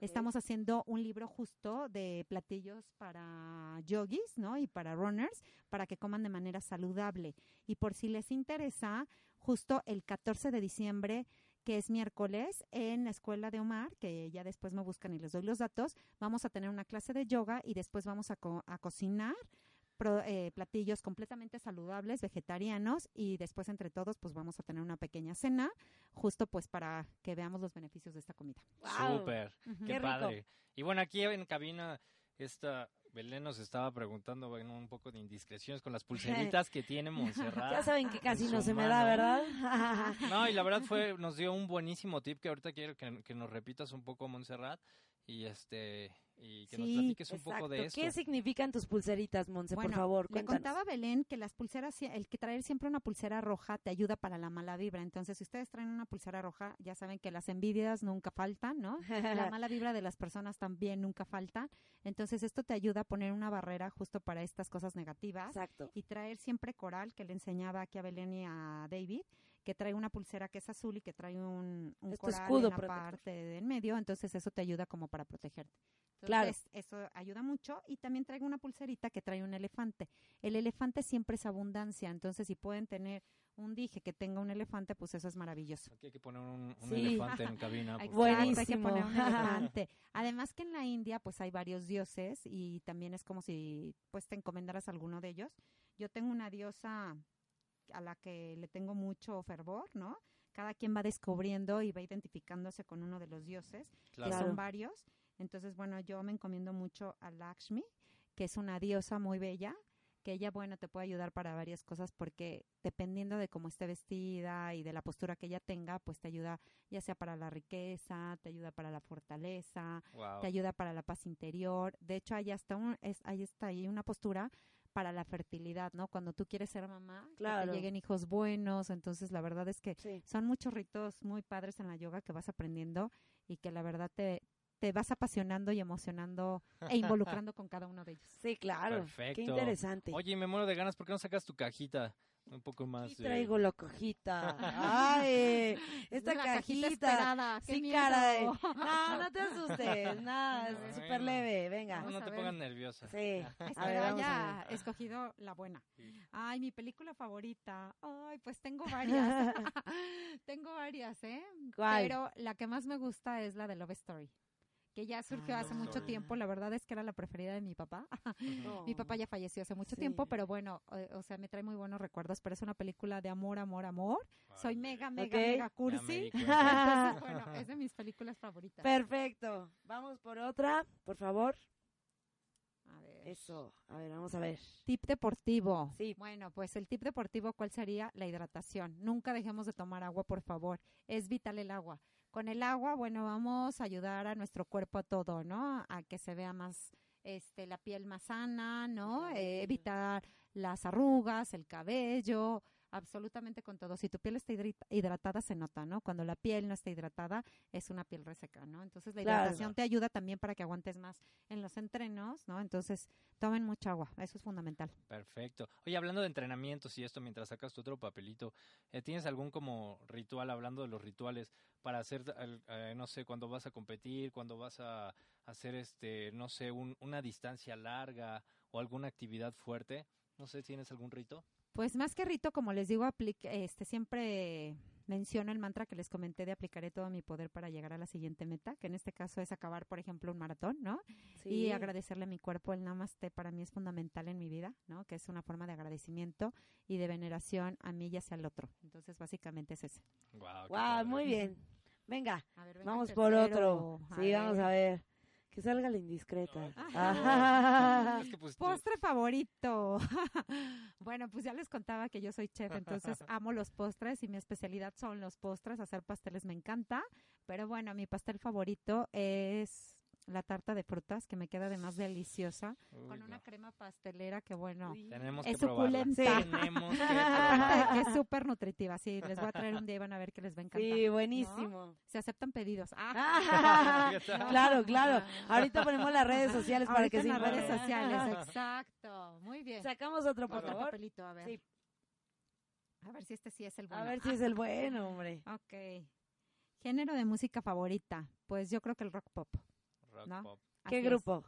S5: Estamos haciendo un libro justo de platillos para yogis, ¿no? Y para runners, para que coman de manera saludable. Y por si les interesa, justo el 14 de diciembre que es miércoles en la escuela de Omar, que ya después me buscan y les doy los datos, vamos a tener una clase de yoga y después vamos a, co- a cocinar pro- eh, platillos completamente saludables, vegetarianos y después entre todos pues vamos a tener una pequeña cena justo pues para que veamos los beneficios de esta comida.
S4: Wow.
S3: Súper, qué,
S4: Qué
S3: padre. Y bueno, aquí en cabina, esta Belén nos estaba preguntando bueno, un poco de indiscreciones con las pulseritas que tiene Montserrat.
S4: Ya saben que casi no se me da. ¿verdad?
S3: No, y la verdad fue, nos dio un buenísimo tip que ahorita quiero que, que nos repitas un poco, Montserrat. y este y que nos
S5: Sí,
S3: platiques un poco de
S4: Exacto. ¿Qué significan tus pulseritas, Monse?
S5: Bueno,
S4: por favor,
S5: le
S4: cuéntanos.
S5: contaba a Belén que las pulseras, el que traer siempre una pulsera roja te ayuda para la mala vibra. Entonces, si ustedes traen una pulsera roja, ya saben que las envidias nunca faltan, ¿no? La mala vibra de las personas también nunca falta. Entonces, esto te ayuda a poner una barrera justo para estas cosas negativas.
S4: Exacto.
S5: Y traer siempre coral, que le enseñaba aquí a Belén y a David, que trae una pulsera que es azul y que trae un, un
S4: Es tu
S5: coral
S4: escudo
S5: en la
S4: protector.
S5: parte de en medio. Entonces, eso te ayuda como para protegerte.
S4: Claro.
S5: Eso ayuda mucho. Y también traigo una pulserita que trae un elefante. El elefante siempre es abundancia. Entonces, si pueden tener un dije que tenga un elefante, pues eso es maravilloso.
S3: Aquí hay que poner un, un
S4: Sí.
S3: elefante en cabina. favor.
S5: hay que poner un
S4: Buenísimo.
S5: elefante. Además que en la India pues hay varios dioses y también es como si pues te encomendaras a alguno de ellos. Yo tengo una diosa a la que le tengo mucho fervor, ¿no? Cada quien va descubriendo y va identificándose con uno de los dioses,
S3: Claro.
S5: que son varios. Entonces, bueno, yo me encomiendo mucho a Lakshmi, que es una diosa muy bella, que ella, bueno, te puede ayudar para varias cosas porque dependiendo de cómo esté vestida y de la postura que ella tenga, pues te ayuda ya sea para la riqueza, te ayuda para la fortaleza,
S3: Wow.
S5: te ayuda para la paz interior. De hecho, hay hasta un, es, ahí está ahí una postura para la fertilidad, ¿no? Cuando tú quieres ser mamá, que
S4: Claro.
S5: te lleguen hijos buenos. Entonces, la verdad es que
S4: Sí.
S5: son muchos ritos muy padres en la yoga que vas aprendiendo y que la verdad te, te vas apasionando y emocionando e involucrando con cada uno de ellos.
S4: Sí, claro.
S3: Perfecto.
S4: Qué interesante.
S3: Oye, me muero de ganas, ¿por qué no sacas tu cajita? Un poco más.
S4: Aquí
S3: eh,
S4: traigo la cajita. Ay, esta
S5: La
S4: cajita.
S5: esperada. ¡Qué
S4: Sí,
S5: miedo!
S4: caray. No, no te asustes. Nada, es
S3: Bueno.
S4: súper leve. Venga.
S3: No, no te
S5: a
S3: pongas nerviosa.
S4: Sí. A ver, vamos a
S5: ya
S4: ver.
S5: he escogido la buena.
S3: Sí.
S5: Ay, mi película favorita. Ay, pues tengo varias. tengo varias, ¿eh?
S4: ¿Cuál?
S5: Pero la que más me gusta es la de Love Story. Que ya surgió
S4: Ah,
S5: hace mucho tiempo. La verdad es que era la preferida de mi papá. Mi papá ya falleció hace mucho
S4: Sí.
S5: tiempo, pero bueno, o sea, me trae muy buenos recuerdos. Pero es una película de amor, amor, amor. Soy mega, mega, mega cursi. Entonces, bueno, es de mis películas favoritas.
S4: Perfecto. Vamos por otra, por favor.
S5: A ver.
S4: Eso. A ver, vamos a ver.
S5: Tip deportivo.
S4: Sí.
S5: Bueno, pues el tip deportivo, ¿cuál sería? La hidratación. Nunca dejemos de tomar agua, por favor. Es vital el agua. Con el agua, bueno, vamos a ayudar a nuestro cuerpo a todo, ¿no? A que se vea más, este, la piel más sana, ¿no? Eh, evitar las arrugas, el cabello, absolutamente con todo. Si tu piel está hidratada, se nota, ¿no? Cuando la piel no está hidratada, es una piel reseca, ¿no? Entonces la
S4: Claro.
S5: hidratación te ayuda también para que aguantes más en los entrenos, ¿no? Entonces, tomen mucha agua, eso es fundamental.
S3: Perfecto. Oye, hablando de entrenamientos y esto, mientras sacas tu otro papelito, eh, ¿tienes algún como ritual, hablando de los rituales, para hacer, eh, no sé, cuando vas a competir, cuando vas a hacer, este, no sé, un- una distancia larga o alguna actividad fuerte? No sé, ¿tienes algún rito?
S5: Pues más que rito, como les digo, aplic- este siempre menciono el mantra que les comenté de aplicaré todo mi poder para llegar a la siguiente meta, que en este caso es acabar, por ejemplo, un maratón, ¿no?
S4: Sí.
S5: Y agradecerle a mi cuerpo, el namaste para mí es fundamental en mi vida, ¿no? Que es una forma de agradecimiento y de veneración a mí y hacia el otro. Entonces, básicamente es ese.
S3: Wow,
S4: Wow, muy bien. Venga,
S5: A ver, venga el
S4: vamos por otro. Sí, vamos a ver. Que salga la indiscreta.
S3: Es que pues,
S5: Postre favorito. bueno, pues ya les contaba que yo soy chef, entonces amo los postres y mi especialidad son los postres. Hacer pasteles me encanta, pero bueno, mi pastel favorito es la tarta de frutas que me queda además deliciosa
S3: uy,
S5: con una crema pastelera que bueno.
S3: Tenemos
S5: Es
S3: que
S5: suculenta.
S3: Tenemos que probarla.
S5: que es súper nutritiva, sí, les voy a traer un día y van a ver que les va a encantar.
S4: Sí, buenísimo.
S5: Se aceptan pedidos. Ah,
S4: claro, claro. Ahorita ponemos las redes sociales para
S5: ahorita
S4: que se
S5: las redes sociales, exacto. Muy bien.
S4: Sacamos otro, por
S5: Otro
S4: favor.
S5: papelito, a ver.
S4: Sí.
S5: A ver si este sí es el bueno.
S4: A ver si es el bueno, hombre.
S5: Ok. Género de música favorita. Pues yo creo que el rock pop.
S3: Rock
S5: ¿no?
S3: pop.
S4: ¿Qué
S5: Así es.
S4: grupo?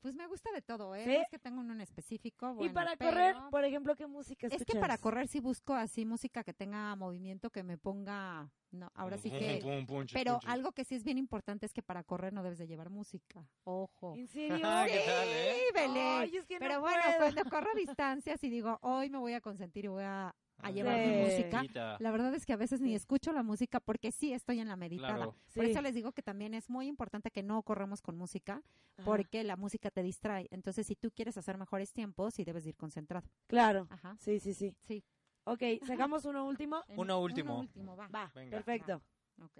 S5: Pues me gusta de todo, ¿eh?
S4: ¿Sí?
S5: No es que tengo uno en específico.
S4: y para
S5: pero
S4: correr, por ejemplo, ¿qué música
S5: Es
S4: escuchas?
S5: que para correr sí busco así música que tenga movimiento, que me ponga... No, ahora sí que...
S3: pum, punches,
S5: Pero
S3: punches.
S5: algo que sí es bien importante es que para correr no debes de llevar música. Ojo.
S4: ¿En serio?
S3: ¿qué tal, eh?
S5: Sí, Belén.
S4: Ay, es que no
S5: Pero bueno,
S4: puedo.
S5: cuando corro distancias y digo, hoy me voy a consentir y voy a, a llevar mi
S4: Sí.
S5: música,
S3: Quita.
S5: la verdad es que a veces ni escucho la música porque sí estoy en la meditada.
S3: Claro.
S5: Por
S4: Sí.
S5: eso les digo que también es muy importante que no corramos con música
S4: Ajá.
S5: porque la música te distrae. Entonces, si tú quieres hacer mejores tiempos, sí debes de ir concentrado.
S4: Claro.
S5: Ajá.
S4: Sí, sí, sí.
S5: Sí.
S4: Ok, ¿sacamos uno último?
S3: Uno último.
S5: Uno último, va.
S4: Va,
S3: Venga.
S4: perfecto.
S5: Ok.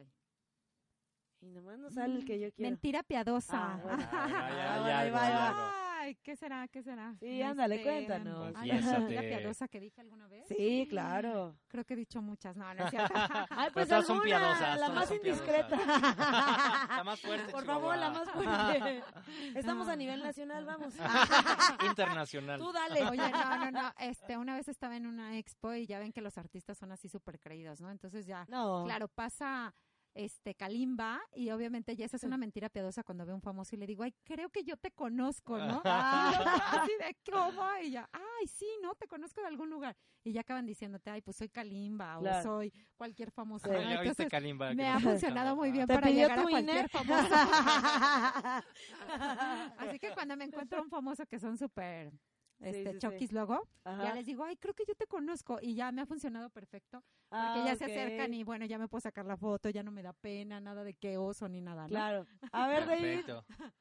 S4: Y nomás no sale el que yo quiero.
S5: Mentira piadosa.
S4: Ah, bueno.
S3: Ah, ya, ya, ya,
S4: ahí va,
S3: algo,
S4: ahí va.
S5: Ay, ¿qué será? ¿Qué será? Este,
S4: Sí, ándale, cuéntanos.
S3: Confiésate.
S5: ¿Mentira piadosa que dije alguna vez?
S4: Sí, claro.
S5: Creo que he dicho muchas. No, no es cierto.
S4: Ay,
S3: Pues
S4: pues
S3: todas son
S4: alguna,
S3: piadosas,
S4: la más indiscreta.
S3: La más fuerte,
S4: Por favor, la más fuerte. Estamos a nivel nacional, vamos.
S3: Internacional.
S4: Tú dale.
S5: Oye, no, no, no. Este, una vez estaba en una expo y ya ven que los artistas son así súper creídos, ¿no? Entonces ya,
S4: No.
S5: claro, pasa este Kalimba y obviamente ya esa es una mentira piadosa cuando veo a un famoso y le digo, ay, creo que yo te conozco, ¿no? así de cómo y ya, ay, sí, no, te conozco de algún lugar y ya acaban diciéndote, ay, pues soy Kalimba
S4: Claro.
S5: o soy cualquier famoso.
S4: Sí.
S5: ¿no?
S3: Ya viste
S5: Entonces,
S3: Kalimba.
S5: me ha funcionado muy bien
S4: ¿Te
S5: para llegar a cualquier famoso. Así que cuando me encuentro un famoso que son súper este,
S4: sí,
S5: luego,
S4: Ajá.
S5: ya les digo, ay, creo que yo te conozco y ya me ha funcionado perfecto. Porque
S4: Ah,
S5: ya se acercan y bueno, ya me puedo sacar la foto, ya no me da pena, nada de qué oso ni nada, ¿no?
S4: Claro. A ver, David.
S3: Perfecto.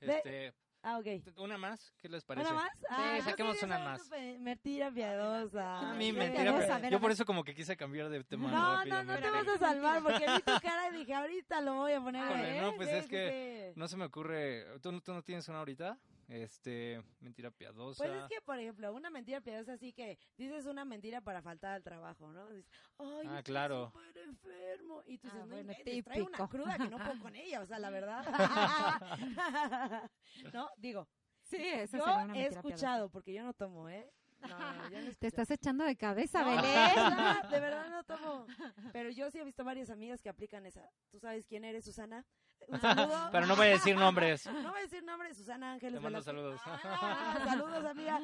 S4: De-
S3: Este,
S4: Ah, ok.
S3: una más, ¿qué les parece?
S4: ¿Una más? Ah,
S3: Sí,
S4: yo
S3: saquemos una más.
S4: Mentira piadosa.
S3: A mí
S5: Mentira piadosa,
S3: yo por eso como que quise cambiar de tema
S4: No, no, no te vas a salvar porque vi tu cara y dije, ahorita lo voy a poner. ¿eh?
S3: no, pues
S4: Sí,
S3: es
S4: sí,
S3: que
S4: sí.
S3: no se me ocurre. ¿Tú, no- tú no tienes una ahorita? Este, mentira piadosa.
S4: Pues es que, por ejemplo, una mentira piadosa así que dices una mentira para faltar al trabajo, ¿no? Dices, ay,
S3: Ah, claro.
S4: súper enfermo. Y tú
S5: Ah,
S4: dices, no
S5: bueno,
S4: inventes, traigo una cruda que no puedo con ella, o sea, la verdad. ¿No? Digo,
S5: Sí, esa
S4: yo
S5: una
S4: he
S5: mentira piadosa.
S4: escuchado, porque yo no tomo, ¿eh? No, no, no,
S5: Te estás echando de cabeza,
S4: No,
S5: Belén.
S4: de verdad, de verdad no tomo. Pero yo sí he visto varias amigas que aplican esa. ¿Tú sabes quién eres, Susana? Un saludo.
S3: Pero no voy a decir nombres.
S4: No voy a decir nombre, Susana Ángeles.
S3: Te mando saludos.
S4: Ah, saludos, amiga.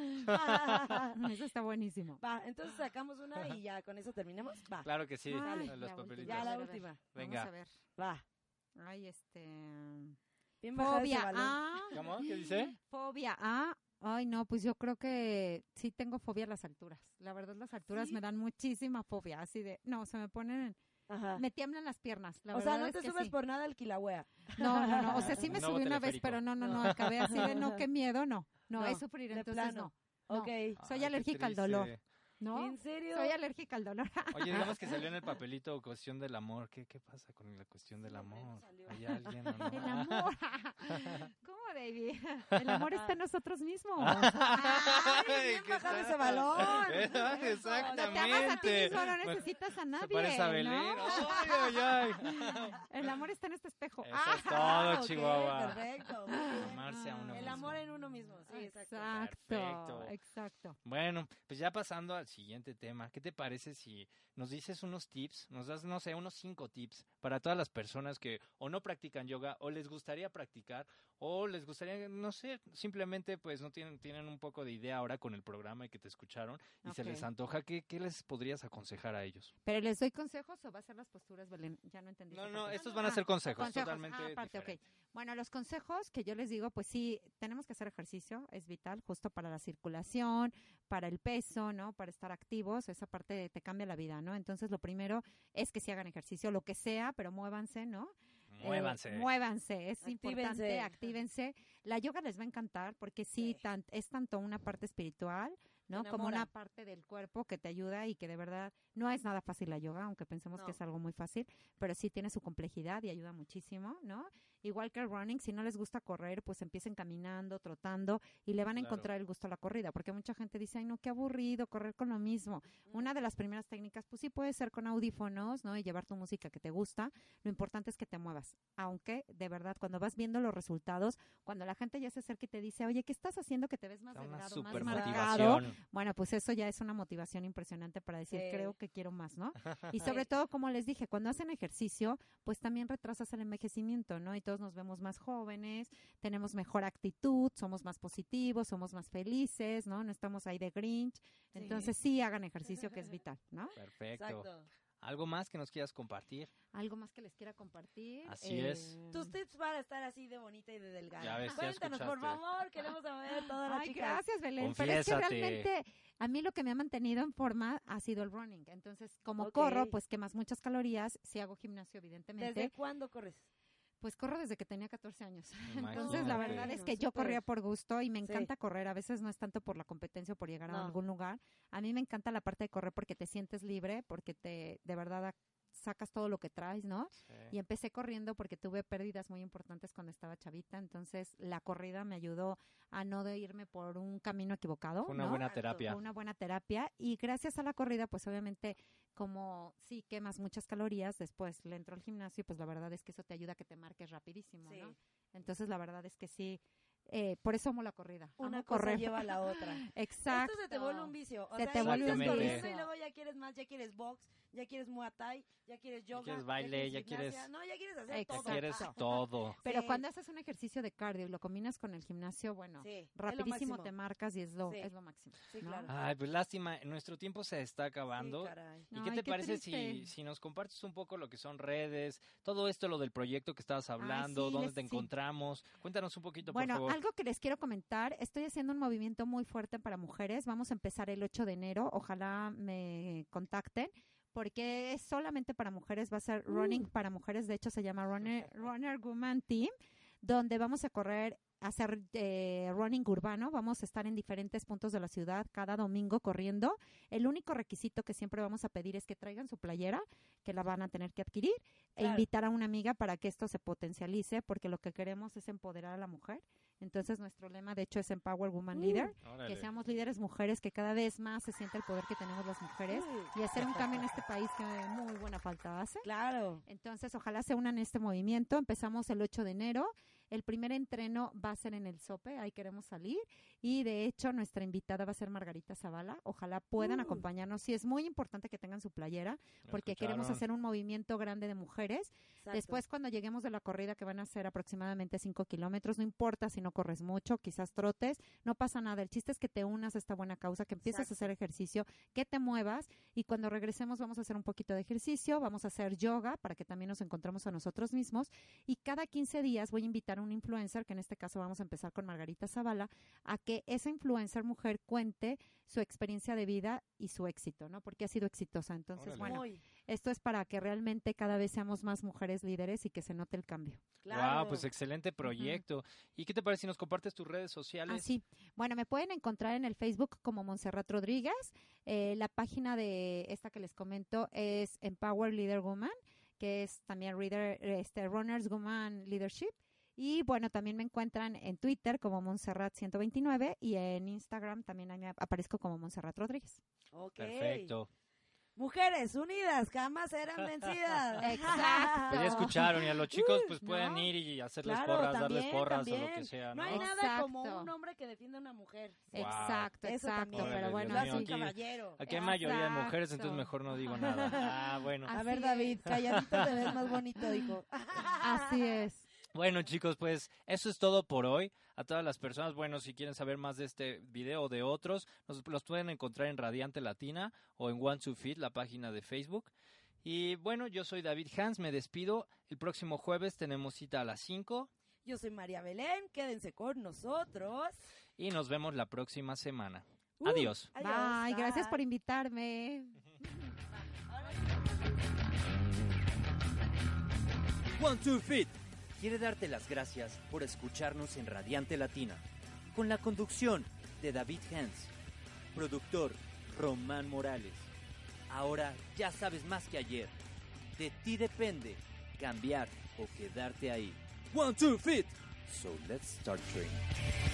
S5: Eso está buenísimo.
S4: Va, entonces sacamos una y ya con eso terminamos. Va,
S3: Claro que sí,
S5: Ay,
S3: los
S5: la
S3: papelitos.
S4: ya la última.
S3: Venga.
S5: Vamos a ver.
S4: Va.
S5: Ay, este...
S4: Bien
S5: Fobia. A.
S3: ¿Cómo? ¿Qué dice?
S5: Fobia A. Ay, no, pues yo creo que sí tengo fobia a las alturas. La verdad, las alturas
S4: ¿Sí?
S5: me dan muchísima fobia. Así de, no, se me ponen,
S4: Ajá.
S5: me tiemblan las piernas. La
S4: o sea, no te subes
S5: sí.
S4: por nada al Kilauea.
S5: No, no, no. O sea, sí me subí una vez, pero no, no, no. Acabé así de, no, qué miedo, no. No,
S4: No,
S5: es sufrir, entonces
S4: plano.
S5: no. No.
S4: Ok.
S5: Soy
S3: Ay,
S5: alérgica al dolor. ¿No?
S4: ¿En serio?
S5: Soy alérgica al dolor.
S3: Oye, digamos que salió en el papelito cuestión del amor. ¿Qué, qué pasa con la cuestión del amor? ¿Hay alguien o no?
S5: El amor. ¿Cómo, David? El amor está en nosotros mismos.
S4: Ay, bien ese balón.
S3: Eh,
S5: Te amas a ti
S3: Exactamente.
S5: mismo, no necesitas a nadie.
S3: Se parece a Belén.
S5: ¿no?
S3: Ay, ay, ay.
S5: El amor está en este espejo.
S3: Eso es
S4: Ah,
S3: todo,
S4: ok,
S3: Chihuahua.
S4: Perfecto.
S3: Amarse a uno
S4: El
S3: mismo.
S4: amor en uno mismo, sí, exacto.
S5: Exacto,
S3: Perfecto.
S5: exacto.
S3: Bueno, pues ya pasando al siguiente tema, ¿qué te parece si nos dices unos tips, nos das, no sé, unos cinco tips para todas las personas que o no practican yoga o les gustaría practicar o les gustaría, no sé, simplemente pues no tienen, tienen un poco de idea ahora con el programa y que te escucharon y se les antoja, ¿qué, ¿qué les podrías aconsejar a ellos?
S5: ¿Pero les doy consejos o va a ser las posturas, Belén? Ya no entendí.
S3: No, no, estos van a ser consejos, totalmente
S5: Ah, aparte, ok.
S3: diferentes.
S5: Bueno, los consejos que yo les digo, pues sí, tenemos que hacer ejercicio, es vital, justo para la circulación, para el peso, ¿no? Para estar activos, esa parte te cambia la vida, ¿no? Entonces, lo primero es que si hagan ejercicio, lo que sea, pero muévanse, ¿no? Eh,
S3: Muévanse.
S5: muévanse, es
S4: Actívense.
S5: importante, actívense. La yoga les va a encantar porque sí, tan- es tanto una parte espiritual, ¿no? Como una parte del cuerpo que te ayuda y que de verdad no es nada fácil la yoga, aunque pensemos
S4: No.
S5: que es algo muy fácil, pero sí tiene su complejidad y ayuda muchísimo, ¿no? Igual que el running, si no les gusta correr, pues empiecen caminando, trotando y le van a
S3: Claro.
S5: encontrar el gusto a la corrida, porque mucha gente dice, ay, no, qué aburrido correr con lo mismo. Una de las primeras técnicas, pues sí puede ser con audífonos, ¿no? Y llevar tu música que te gusta. Lo importante es que te muevas, aunque de verdad, cuando vas viendo los resultados, cuando la gente ya se acerca y te dice, oye, ¿qué estás haciendo que te ves más delgado, más marcado? Bueno, pues eso ya es una motivación impresionante para decir,
S4: Sí.
S5: creo que quiero más, ¿no? Y sobre todo, como les dije, cuando hacen ejercicio, pues también retrasas el envejecimiento, ¿no? Y nos vemos más jóvenes, tenemos mejor actitud, somos más positivos, somos más felices, ¿no? No estamos ahí de Grinch. Entonces sí hagan ejercicio que es vital, ¿no?
S3: Perfecto.
S4: Exacto.
S3: ¿Algo más que nos quieras compartir?
S5: Algo más que les quiera compartir.
S3: Así es.
S4: Tus tips para estar así de bonita y de delgada.
S3: Ya ves, ya
S4: Cuéntanos, por favor, queremos saber todas las
S5: Ay,
S4: chicas.
S5: gracias, Belén. Pero es que
S3: Confiésate.
S5: realmente a mí lo que me ha mantenido en forma ha sido el running. Entonces, como corro, pues quemas muchas calorías. Si hago gimnasio, evidentemente.
S4: ¿Desde cuándo corres?
S5: Pues corro desde que tenía 14 años. Entonces, la verdad es que yo corría por gusto y me
S4: Sí.
S5: encanta correr. A veces no es tanto por la competencia o por llegar
S4: No.
S5: a algún lugar. A mí me encanta la parte de correr porque te sientes libre, porque te de verdad sacas todo lo que traes, ¿no? Y empecé corriendo porque tuve pérdidas muy importantes cuando estaba chavita, entonces la corrida me ayudó a no de irme por un camino equivocado.
S3: Fue una
S5: ¿no?
S3: buena terapia.
S5: Fue una buena terapia y gracias a la corrida, pues obviamente como sí quemas muchas calorías, después le entro al gimnasio, pues la verdad es que eso te ayuda a que te marques rapidísimo, ¿no? Entonces la verdad es que sí, eh, por eso amo la corrida.
S4: Una
S5: amo
S4: cosa
S5: correr.
S4: lleva a la otra.
S5: Exacto.
S4: Esto se te vuelve un vicio. O
S5: Se
S4: sea,
S5: te
S4: ya
S5: vuelve un
S4: corriendo
S5: vicio.
S4: Y luego ya quieres más, ya quieres box, ya quieres muay thai, ya quieres yoga.
S3: quieres baile, ya quieres-
S4: No, ya quieres hacer
S5: Exacto.
S4: todo.
S3: Quieres todo.
S5: Pero
S4: Sí.
S5: cuando haces un ejercicio de cardio y lo combinas con el gimnasio, bueno,
S4: Sí,
S5: rapidísimo te marcas y es lo,
S4: Sí.
S5: es lo máximo.
S4: Sí,
S5: ¿no?
S4: claro.
S3: Ay, pues lástima, nuestro tiempo se está acabando.
S4: Sí, caray.
S3: ¿Y qué
S5: Ay,
S3: te
S5: qué
S3: parece si, si nos compartes un poco lo que son redes, todo esto, lo del proyecto que estabas hablando,
S5: sí,
S3: dónde
S5: les-
S3: te encontramos? Cuéntanos un poquito,
S5: Bueno,
S3: por favor.
S5: Algo que les quiero comentar, estoy haciendo un movimiento muy fuerte para mujeres. Vamos a empezar el 8 de enero. Ojalá me contacten. Porque es solamente para mujeres, va a ser running para mujeres, de hecho se llama Runner, Runner Woman Team, donde vamos a correr, hacer eh, running urbano, vamos a estar en diferentes puntos de la ciudad cada domingo corriendo. El único requisito que siempre vamos a pedir es que traigan su playera, que la van a tener que adquirir, e invitar a una amiga para que esto se potencialice, porque lo que queremos es empoderar a la mujer. Entonces nuestro lema, de hecho, es Empower Woman Leader,
S3: Órale.
S5: que seamos líderes mujeres, que cada vez más se sienta el poder que tenemos las mujeres y hacer un cambio en este país que muy buena falta hace.
S4: Claro.
S5: Entonces, ojalá se unan a este movimiento. Empezamos el 8 de enero. El primer entreno va a ser en el SOPE, ahí queremos salir. Y de hecho, nuestra invitada va a ser Margarita Zavala. Ojalá puedan
S4: Uh.
S5: acompañarnos. Sí, es muy importante que tengan su playera, porque queremos hacer un movimiento grande de mujeres.
S4: Exacto.
S5: Después, cuando lleguemos de la corrida, que van a ser aproximadamente 5 kilómetros, no importa si no corres mucho, quizás trotes, no pasa nada. El chiste es que te unas a esta buena causa, que empieces
S4: Exacto.
S5: a hacer ejercicio, que te muevas y cuando regresemos vamos a hacer un poquito de ejercicio, vamos a hacer yoga para que también nos encontremos a nosotros mismos y cada 15 días voy a invitar a un influencer, que en este caso vamos a empezar con Margarita Zavala, a que esa influencer mujer cuente su experiencia de vida y su éxito, ¿no? Porque ha sido exitosa. Entonces,
S3: Órale.
S5: bueno,
S4: Muy.
S5: esto es para que realmente cada vez seamos más mujeres líderes y que se note el cambio.
S4: Claro.
S3: Wow, pues excelente proyecto. ¿Y qué te parece si nos compartes tus redes sociales?
S5: Ah, sí. Bueno, me pueden encontrar en el Facebook como Montserrat Rodríguez. Eh, la página de esta que les comento es Empower Leader Woman, que es también Reader, este, Runners Woman Leadership. Y bueno, también me encuentran en Twitter como Montserrat129 y en Instagram también ahí me aparezco como Montserrat Rodríguez.
S4: Ok.
S3: Perfecto.
S4: Mujeres unidas jamás serán vencidas.
S5: Exacto.
S3: Pues ya escucharon, y a los chicos pues pueden
S4: no.
S3: ir y hacerles
S4: Claro,
S3: porras, darles
S4: también,
S3: porras o lo que sea,
S4: No
S3: ¿no?
S4: hay nada como un hombre que defienda a una mujer.
S3: Wow.
S5: Exacto,
S4: Eso
S5: exacto.
S4: también.
S5: Pero bueno,
S3: mío, aquí-
S4: caballero.
S3: Aquí hay mayoría de mujeres, entonces mejor no digo nada. Ah, bueno.
S4: A ver. David, calladito te ves más bonito, hijo.
S5: Así es.
S3: Bueno, chicos, pues eso es todo por hoy. A todas las personas, bueno, si quieren saber más de este video o de otros, nos, los pueden encontrar en Radiante Latina o en One to Fit, la página de Facebook. Y bueno, yo soy David Hans, me despido. El próximo jueves tenemos cita a las 5
S4: Yo soy María Belén, quédense con nosotros.
S3: y nos vemos la próxima semana.
S4: Uh,
S3: Adiós.
S4: adiós.
S5: Bye, gracias por invitarme.
S1: One Two Fit quiere darte las gracias por escucharnos en Radiante Latina, con la conducción de David Hans, productor Román Morales. Ahora ya sabes más que ayer. De ti depende cambiar o quedarte ahí. One Two Fit. So let's start training.